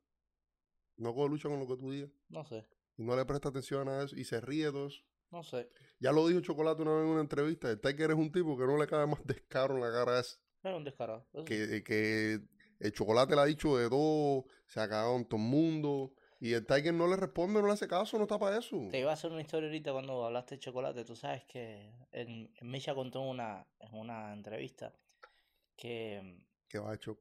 S2: No coge lucha con lo que tú digas.
S1: No sé,
S2: Y no le presta atención a nada eso y se ríe todo eso.
S1: no sé.
S2: Ya lo dijo Chocolate una vez en una entrevista. El Tiger es un tipo que no le cabe más descaro en la cara a ese.
S1: Es un descarado. eso sí.
S2: Que, que el Chocolate le ha dicho de todo, se ha cagado en todo el mundo. Y el Tiger no le responde, no le hace caso, no está para eso.
S1: Te iba a hacer una historia ahorita cuando hablaste de chocolate. Tú sabes que en, en Misha contó en una, en una entrevista que,
S2: Que va hecho.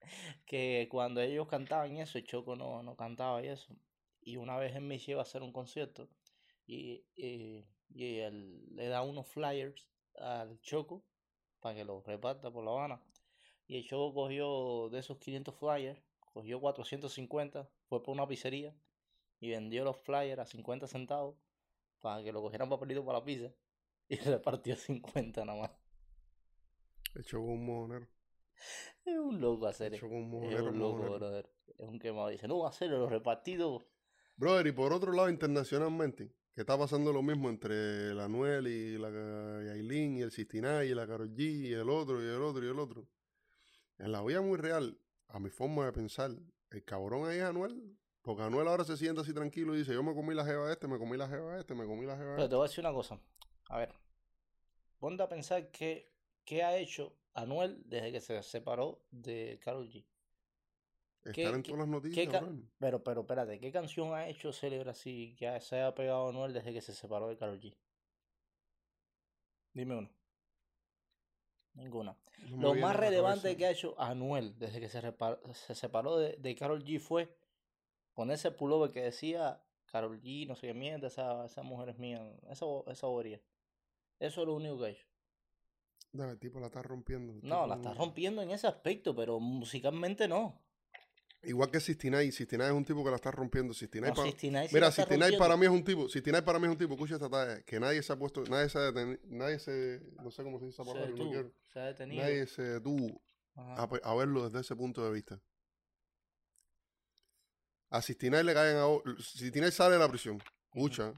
S1: que cuando ellos cantaban eso, el Choco no, no cantaba y eso. Y una vez en Misha iba a hacer un concierto y, y, y él le da unos flyers al Choco para que los reparta por La Habana. Y el Choco cogió de esos 500 flyers, cogió 450, fue por una pizzería y vendió los flyers a 50 centavos para que lo cogieran papelito para la pizza y repartió 50 nada más.
S2: Hecho con un mojonero.
S1: Es un loco hacer
S2: Hecho un
S1: Es un loco,
S2: mojonero.
S1: brother. Es un quemado. Dice, no, hacer los repartidos.
S2: Brother, y por otro lado, internacionalmente, que está pasando lo mismo entre la Anuel y la Yailin y el Sistinay y la Karol G y el otro y el otro y el otro. En la vida muy real, a mi forma de pensar, el cabrón ahí es Anuel. Porque Anuel ahora se sienta así tranquilo y dice, yo me comí la jeva a este, me comí la jeva a este, me comí la jeva a
S1: Pero
S2: este.
S1: te voy a decir una cosa. A ver. Ponte a pensar que, qué ha hecho Anuel desde que se separó de Karol G. ¿qué-
S2: Estar en todas las noticias.
S1: Pero, pero, espérate, ¿qué canción ha hecho célebre así que ha- se haya pegado Anuel desde que se separó de Karol G? Dime una. Ninguna.
S2: No
S1: Lo más relevante
S2: cabeza.
S1: que ha hecho Anuel desde que se, se separó de, de Karol G fue ponerse el pullover que decía Karol G, no sé qué mierda, esa, esa mujer es mía, esa, esa bobería. Eso es lo único que ha hecho.
S2: No, el tipo la está rompiendo.
S1: No, la está rompiendo en ese aspecto, pero musicalmente no.
S2: Igual que Sistinay, Sistinay es un tipo que la está rompiendo. Sistinay
S1: No,
S2: pa-
S1: 69 sí
S2: Mira, Sistinay para mí es un tipo, Sistinay para mí es un tipo, escucha esta talla, que nadie se ha puesto, nadie se ha deteni- nadie se, no sé cómo se dice esa
S1: Se
S2: palabra, no quiero.
S1: se ha detenido.
S2: Nadie se detuvo
S1: Ajá.
S2: a, verlo desde ese punto de vista. A Sistinay le caen a... Sistinay sale de la prisión, escucha,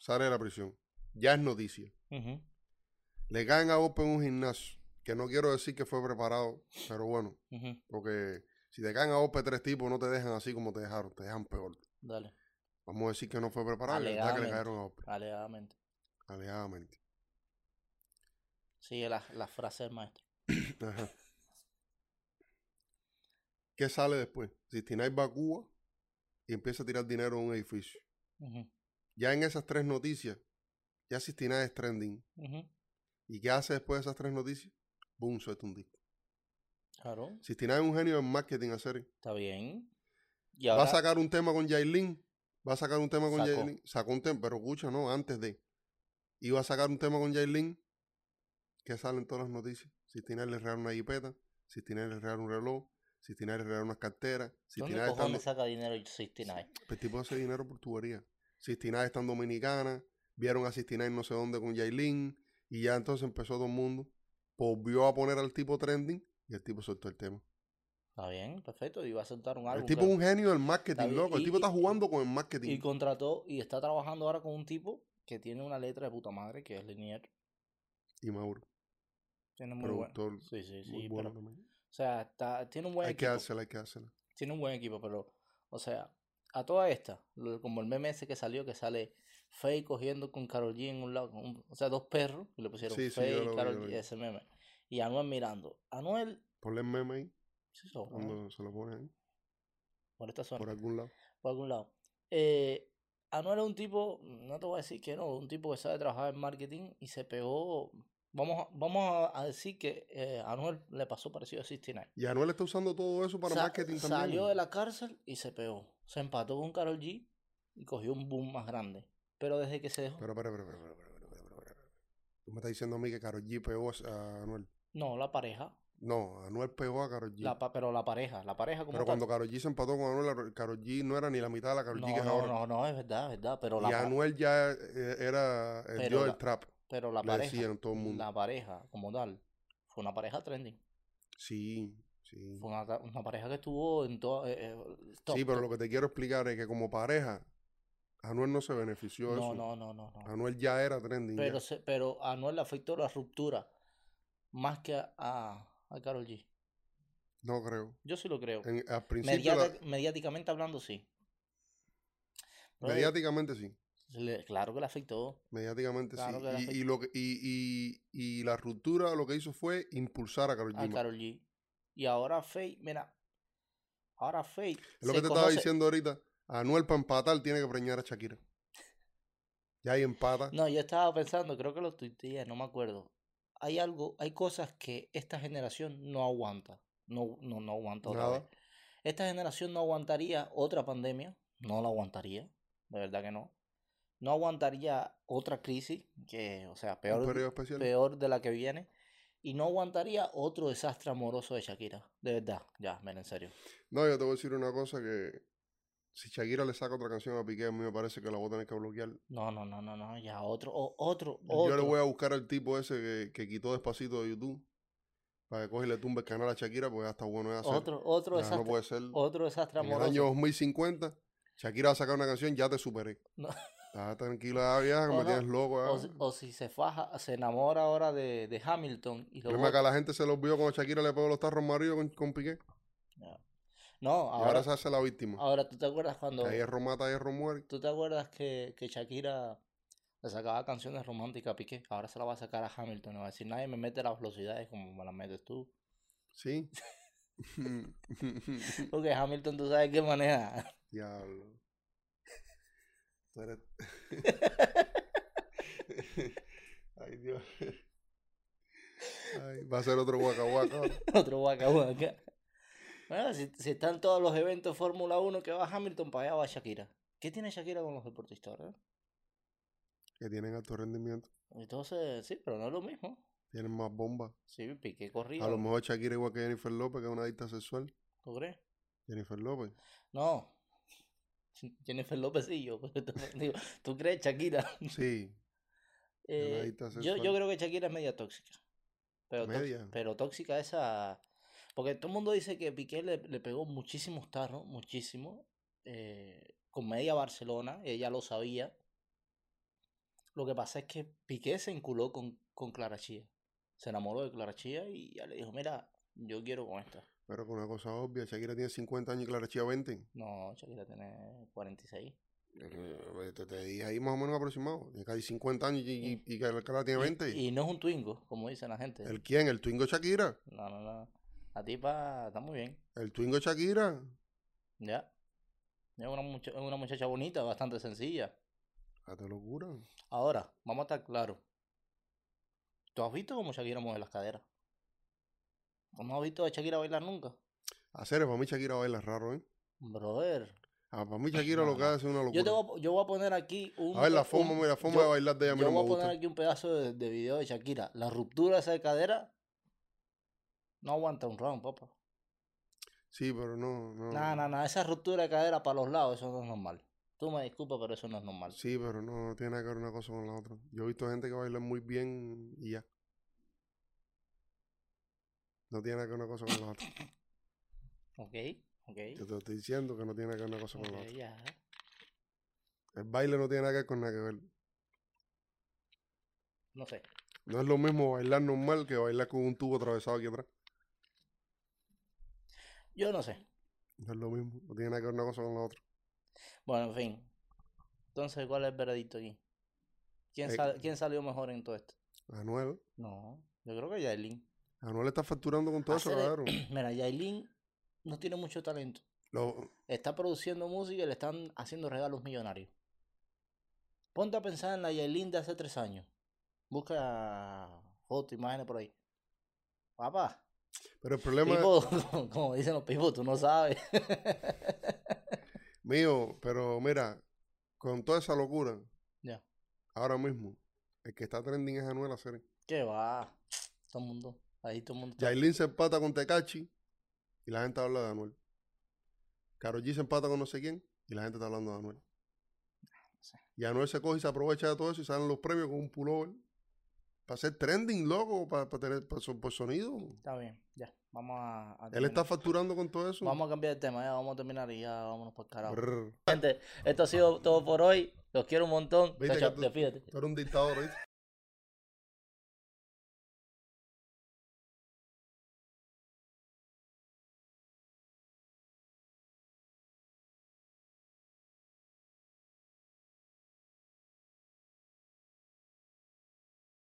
S2: sale de la prisión, ya es noticia.
S1: Ujú.
S2: Le caen a golpe en un gimnasio, que no quiero decir que fue preparado, pero bueno, porque si te caen a golpe tres tipos no te dejan así como te dejaron, te dejan peor.
S1: Dale,
S2: Vamos a decir que no fue preparado, la que le cayeron a
S1: alegadamente.
S2: alegadamente.
S1: Sigue la, la frase del maestro.
S2: Ajá. ¿Qué sale después? Sistinay va a Cuba y empieza a tirar dinero en un edificio.
S1: Ujú,
S2: Ya en esas tres noticias, ya Sistinay es trending.
S1: ujú.
S2: ¿Y qué hace después de esas tres noticias? Boom, suelta un disco.
S1: Claro,
S2: Sistinay es un genio en marketing a serie.
S1: está bien. Y
S2: Va a sacar un tema con Yailin. Va a sacar un tema con
S1: Sacó.
S2: Yailin. Sacó un tema, pero escucha, no, antes de. Iba a sacar un tema con Yailin. Que sale en todas las noticias. Sistinay le regala una jipeta. Sistinay le regala un reloj. Sistinay le regala unas carteras.
S1: ¿dónde
S2: está
S1: cojones saca dinero el 69?
S2: El tipo hace dinero por tubería. Sistinay está en Dominicana. Vieron a Sistinay no sé dónde con Yailin. Y ya entonces empezó todo el mundo. Volvió a poner al tipo trending. Y el tipo soltó el tema.
S1: Está bien, perfecto. Y va a soltar un
S2: El
S1: álbum.
S2: tipo
S1: claro.
S2: es un genio del marketing, loco. El
S1: y-
S2: tipo está jugando con el marketing.
S1: Y contrató y está trabajando ahora con un tipo que tiene una letra de puta madre, que es Linier.
S2: Y Mauro.
S1: Tiene muy buen.
S2: Productor.
S1: Sí, sí, sí.
S2: muy
S1: pero, o sea, está, tiene un buen
S2: Hay que
S1: equipo.
S2: dársela, hay que dársela.
S1: Tiene un buen equipo, pero, o sea, a toda esta, como el meme ese que salió, que sale Faye cogiendo con Karol G en un lado, un- o sea, dos perros, y le pusieron
S2: Sí, sí,
S1: Faye
S2: lo
S1: y Karol G, ese meme. Y Anuel mirando. Anuel,
S2: Ponle el meme ahí.
S1: sí, ¿no?
S2: Cuando se lo ponen ahí.
S1: por esta zona,
S2: Por algún lado.
S1: por algún lado. Eh, Anuel es un tipo, no te voy a decir que no, un tipo que sabe trabajar en marketing y se pegó. Vamos a, vamos a- decir que eh, a Anuel le pasó parecido a 69.
S2: Y Anuel está usando todo eso para
S1: Sa-
S2: marketing también.
S1: Salió de la cárcel y se pegó. Se empató con Karol G y cogió un boom más grande. Pero desde que se dejó.
S2: Pero, pero, pero, pero, pero pero Tú me estás diciendo a mí que Karol G pegó a Anuel.
S1: No, la pareja.
S2: No, Anuel pegó a Karol G.
S1: La pa- pero la pareja, la pareja como
S2: Pero cuando Karol G se empató con Anuel, la- Karol G no era ni la mitad de la Karol G que
S1: no,
S2: no,
S1: no, no, es verdad, es verdad. Pero la, y
S2: Anuel ya eh, era el del trap.
S1: pero la
S2: le
S1: pareja,
S2: decían todo el mundo.
S1: la pareja como tal, fue una pareja trending.
S2: Sí, sí.
S1: Fue una, una pareja que estuvo en toda... eh, eh
S2: Sí, pero lo que te quiero explicar es que como pareja, Anuel no se benefició de
S1: No,
S2: eso.
S1: no, no, no, no.
S2: Anuel ya era trending.
S1: Pero, se, pero a Anuel le afectó la ruptura más que a, a, a Karol G.
S2: No creo.
S1: Yo sí lo creo.
S2: En- al principio,
S1: Mediata-
S2: la-
S1: mediáticamente hablando, sí.
S2: Mediáticamente sí.
S1: le- claro que le afectó.
S2: Mediáticamente
S1: Claro que
S2: sí. Y, lo que, y, y, y la ruptura lo que hizo fue impulsar a Karol G.
S1: a. Karol G. Y ahora Faye, mira, ahora Faye.
S2: Es lo que te estaba diciendo ahorita. Anuel para empatar tiene que preñar a Shakira. Ya ahí empata.
S1: No, yo estaba pensando, creo que lo tuiteé, no me acuerdo. Hay algo, hay cosas que esta generación no aguanta. No, no, no aguanta otra
S2: Nada.
S1: vez. Esta generación no aguantaría otra pandemia. No la aguantaría. De verdad que no. No aguantaría otra crisis, que, o sea, peor, peor de la que viene. Y no aguantaría otro desastre amoroso de Shakira. De verdad, ya, ven, en serio.
S2: No, yo te voy a decir una cosa que si Shakira le saca otra canción a Piqué, a mí me parece que la voy a tener que bloquear.
S1: No, no, no, no, no, ya otro, o- otro,
S2: Yo
S1: otro.
S2: le voy a buscar al tipo ese que, que quitó despacito de YouTube para que coge y le tumbe el canal a Shakira porque ya está bueno de hacer.
S1: Otro, otro
S2: Ya no
S1: desastre,
S2: puede ser.
S1: otro desastre
S2: En el
S1: amoroso.
S2: año 2050, Shakira va a sacar una canción, ya te superé.
S1: No.
S2: Estás tranquila, vieja, que
S1: O
S2: me
S1: no,
S2: tienes loco.
S1: O,
S2: ya.
S1: si- o si se faja, se enamora ahora de, de Hamilton y
S2: El
S1: lo
S2: problema es que a la gente se lo olvidó cuando Shakira le pegó los tarros maridos con, con Piqué.
S1: Ya. No,
S2: y ahora se hace la víctima.
S1: ahora tú te acuerdas cuando,
S2: Que hierro mata, hierro muere.
S1: tú te acuerdas que, que Shakira le sacaba canciones románticas a Piqué, ahora se la va a sacar a Hamilton, no va a decir nadie me mete las velocidades como me las metes tú.
S2: Sí.
S1: Porque Hamilton tú sabes que maneja.
S2: Diablo. Tú eres- Ay, Dios. Ay, va a ser otro guaca guaca. ahora.
S1: Otro guaca guaca. Bueno, si, si están todos los eventos Fórmula 1 que va Hamilton, para allá va Shakira. ¿Qué tiene Shakira con los deportistas, verdad?
S2: Que tienen alto rendimiento.
S1: Entonces, sí, pero no es lo mismo.
S2: Tienen más bombas.
S1: Sí, Piqué corría.
S2: A lo mejor Shakira igual que Jennifer López, que es una adicta sexual.
S1: ¿Tú crees?
S2: Jennifer López.
S1: No. Jennifer López sí, yo. tú- digo, ¿Tú crees, Shakira?
S2: Sí.
S1: Eh, yo, yo creo que Shakira es media tóxica. Pero, tóx-
S2: Media.
S1: pero tóxica esa... Porque todo el mundo dice que Piqué le, le pegó muchísimos tarros, muchísimo. eh, con media Barcelona, ella lo sabía. Lo que pasa es que Piqué se enculó con, con Clara Chía. Se enamoró de Clara Chía y ya le dijo, mira, yo quiero con esta.
S2: Pero con una cosa obvia, Shakira tiene 50 años y Clara Chía 20.
S1: No, Shakira tiene 46.
S2: Eh, Te, te dije ahí más o menos aproximado. Tiene casi 50 años y, y, y que Clara tiene
S1: Y-
S2: 20.
S1: Y, no es un twingo, como dicen la gente.
S2: ¿El quién? ¿El Twingo Shakira?
S1: No, no, no. La tipa está muy bien.
S2: ¿El Twingo Shakira?
S1: Ya. Es una, mucha- es una muchacha bonita, bastante sencilla.
S2: Date locura.
S1: Ahora, vamos a estar claros. ¿Tú has visto cómo Shakira mueve las caderas? ¿Tú no has visto a Shakira bailar nunca?
S2: Hacer, para mí Shakira baila raro, ¿eh?
S1: Brother.
S2: Ah, para mí Shakira
S1: No,
S2: lo que hace es una locura.
S1: Yo, te voy, a- yo voy a poner aquí un...
S2: a ver, la
S1: un-
S2: forma, mira, la forma
S1: yo-
S2: de bailar de ella a
S1: Yo
S2: me
S1: voy a
S2: gusta.
S1: poner aquí un pedazo de, de video de Shakira. La ruptura esa de cadera no aguanta un round, papá.
S2: Sí, pero no, no.
S1: Nada, nada, nada. Esa ruptura de cadera para los lados, eso no es normal. Tú me disculpas, pero eso no es normal.
S2: Sí, pero no, no tiene nada que ver una cosa con la otra. Yo he visto gente que baila muy bien y ya. No tiene nada que ver una cosa con la otra.
S1: Ok, ok.
S2: Yo te estoy diciendo que no tiene nada que ver una cosa con la otra.
S1: ya.
S2: El baile no tiene nada que ver con nada que ver.
S1: No sé.
S2: No es lo mismo bailar normal que bailar con un tubo atravesado aquí atrás.
S1: Yo no sé.
S2: No es lo mismo. No tiene nada que ver una cosa con la otra.
S1: Bueno, en fin. Entonces, ¿cuál es el veredicto aquí? ¿Quién,
S2: Eh,
S1: sal- ¿quién salió mejor en todo esto?
S2: Anuel.
S1: No, yo creo que Yailin.
S2: Anuel está facturando con todo eso, cabrón.
S1: Mira, Yailin no tiene mucho talento.
S2: Lo-
S1: Está produciendo música y le están haciendo regalos millonarios. Ponte a pensar en la Yailin de hace tres años. Busca fotos, imágenes por ahí. Papá,
S2: pero el problema
S1: como dicen los pipos, tú no sabes.
S2: mío, pero mira, con toda esa locura,
S1: ya.
S2: ahora mismo, el que está trending es Anuel hacer.
S1: ¿Qué va? Todo el mundo. Ahí todo el mundo.
S2: Yailin se empata con Tecachi y la gente habla de Anuel. Karol G se empata con no sé quién y la gente está hablando de Anuel.
S1: sé.
S2: Y Anuel se coge y se aprovecha de todo eso y salen los premios con un pullover. Para hacer trending, loco, para, tener pa- so- por sonido.
S1: Está bien, ya. Vamos a, a
S2: Él está facturando con todo eso.
S1: Vamos a cambiar de tema, ya vamos a terminar y ya vámonos por carajo.
S2: Brr.
S1: Gente, esto ha sido todo por hoy. Los quiero un montón.
S2: Viste
S1: chao.
S2: que tú-. Tú eres un dictador, ¿viste?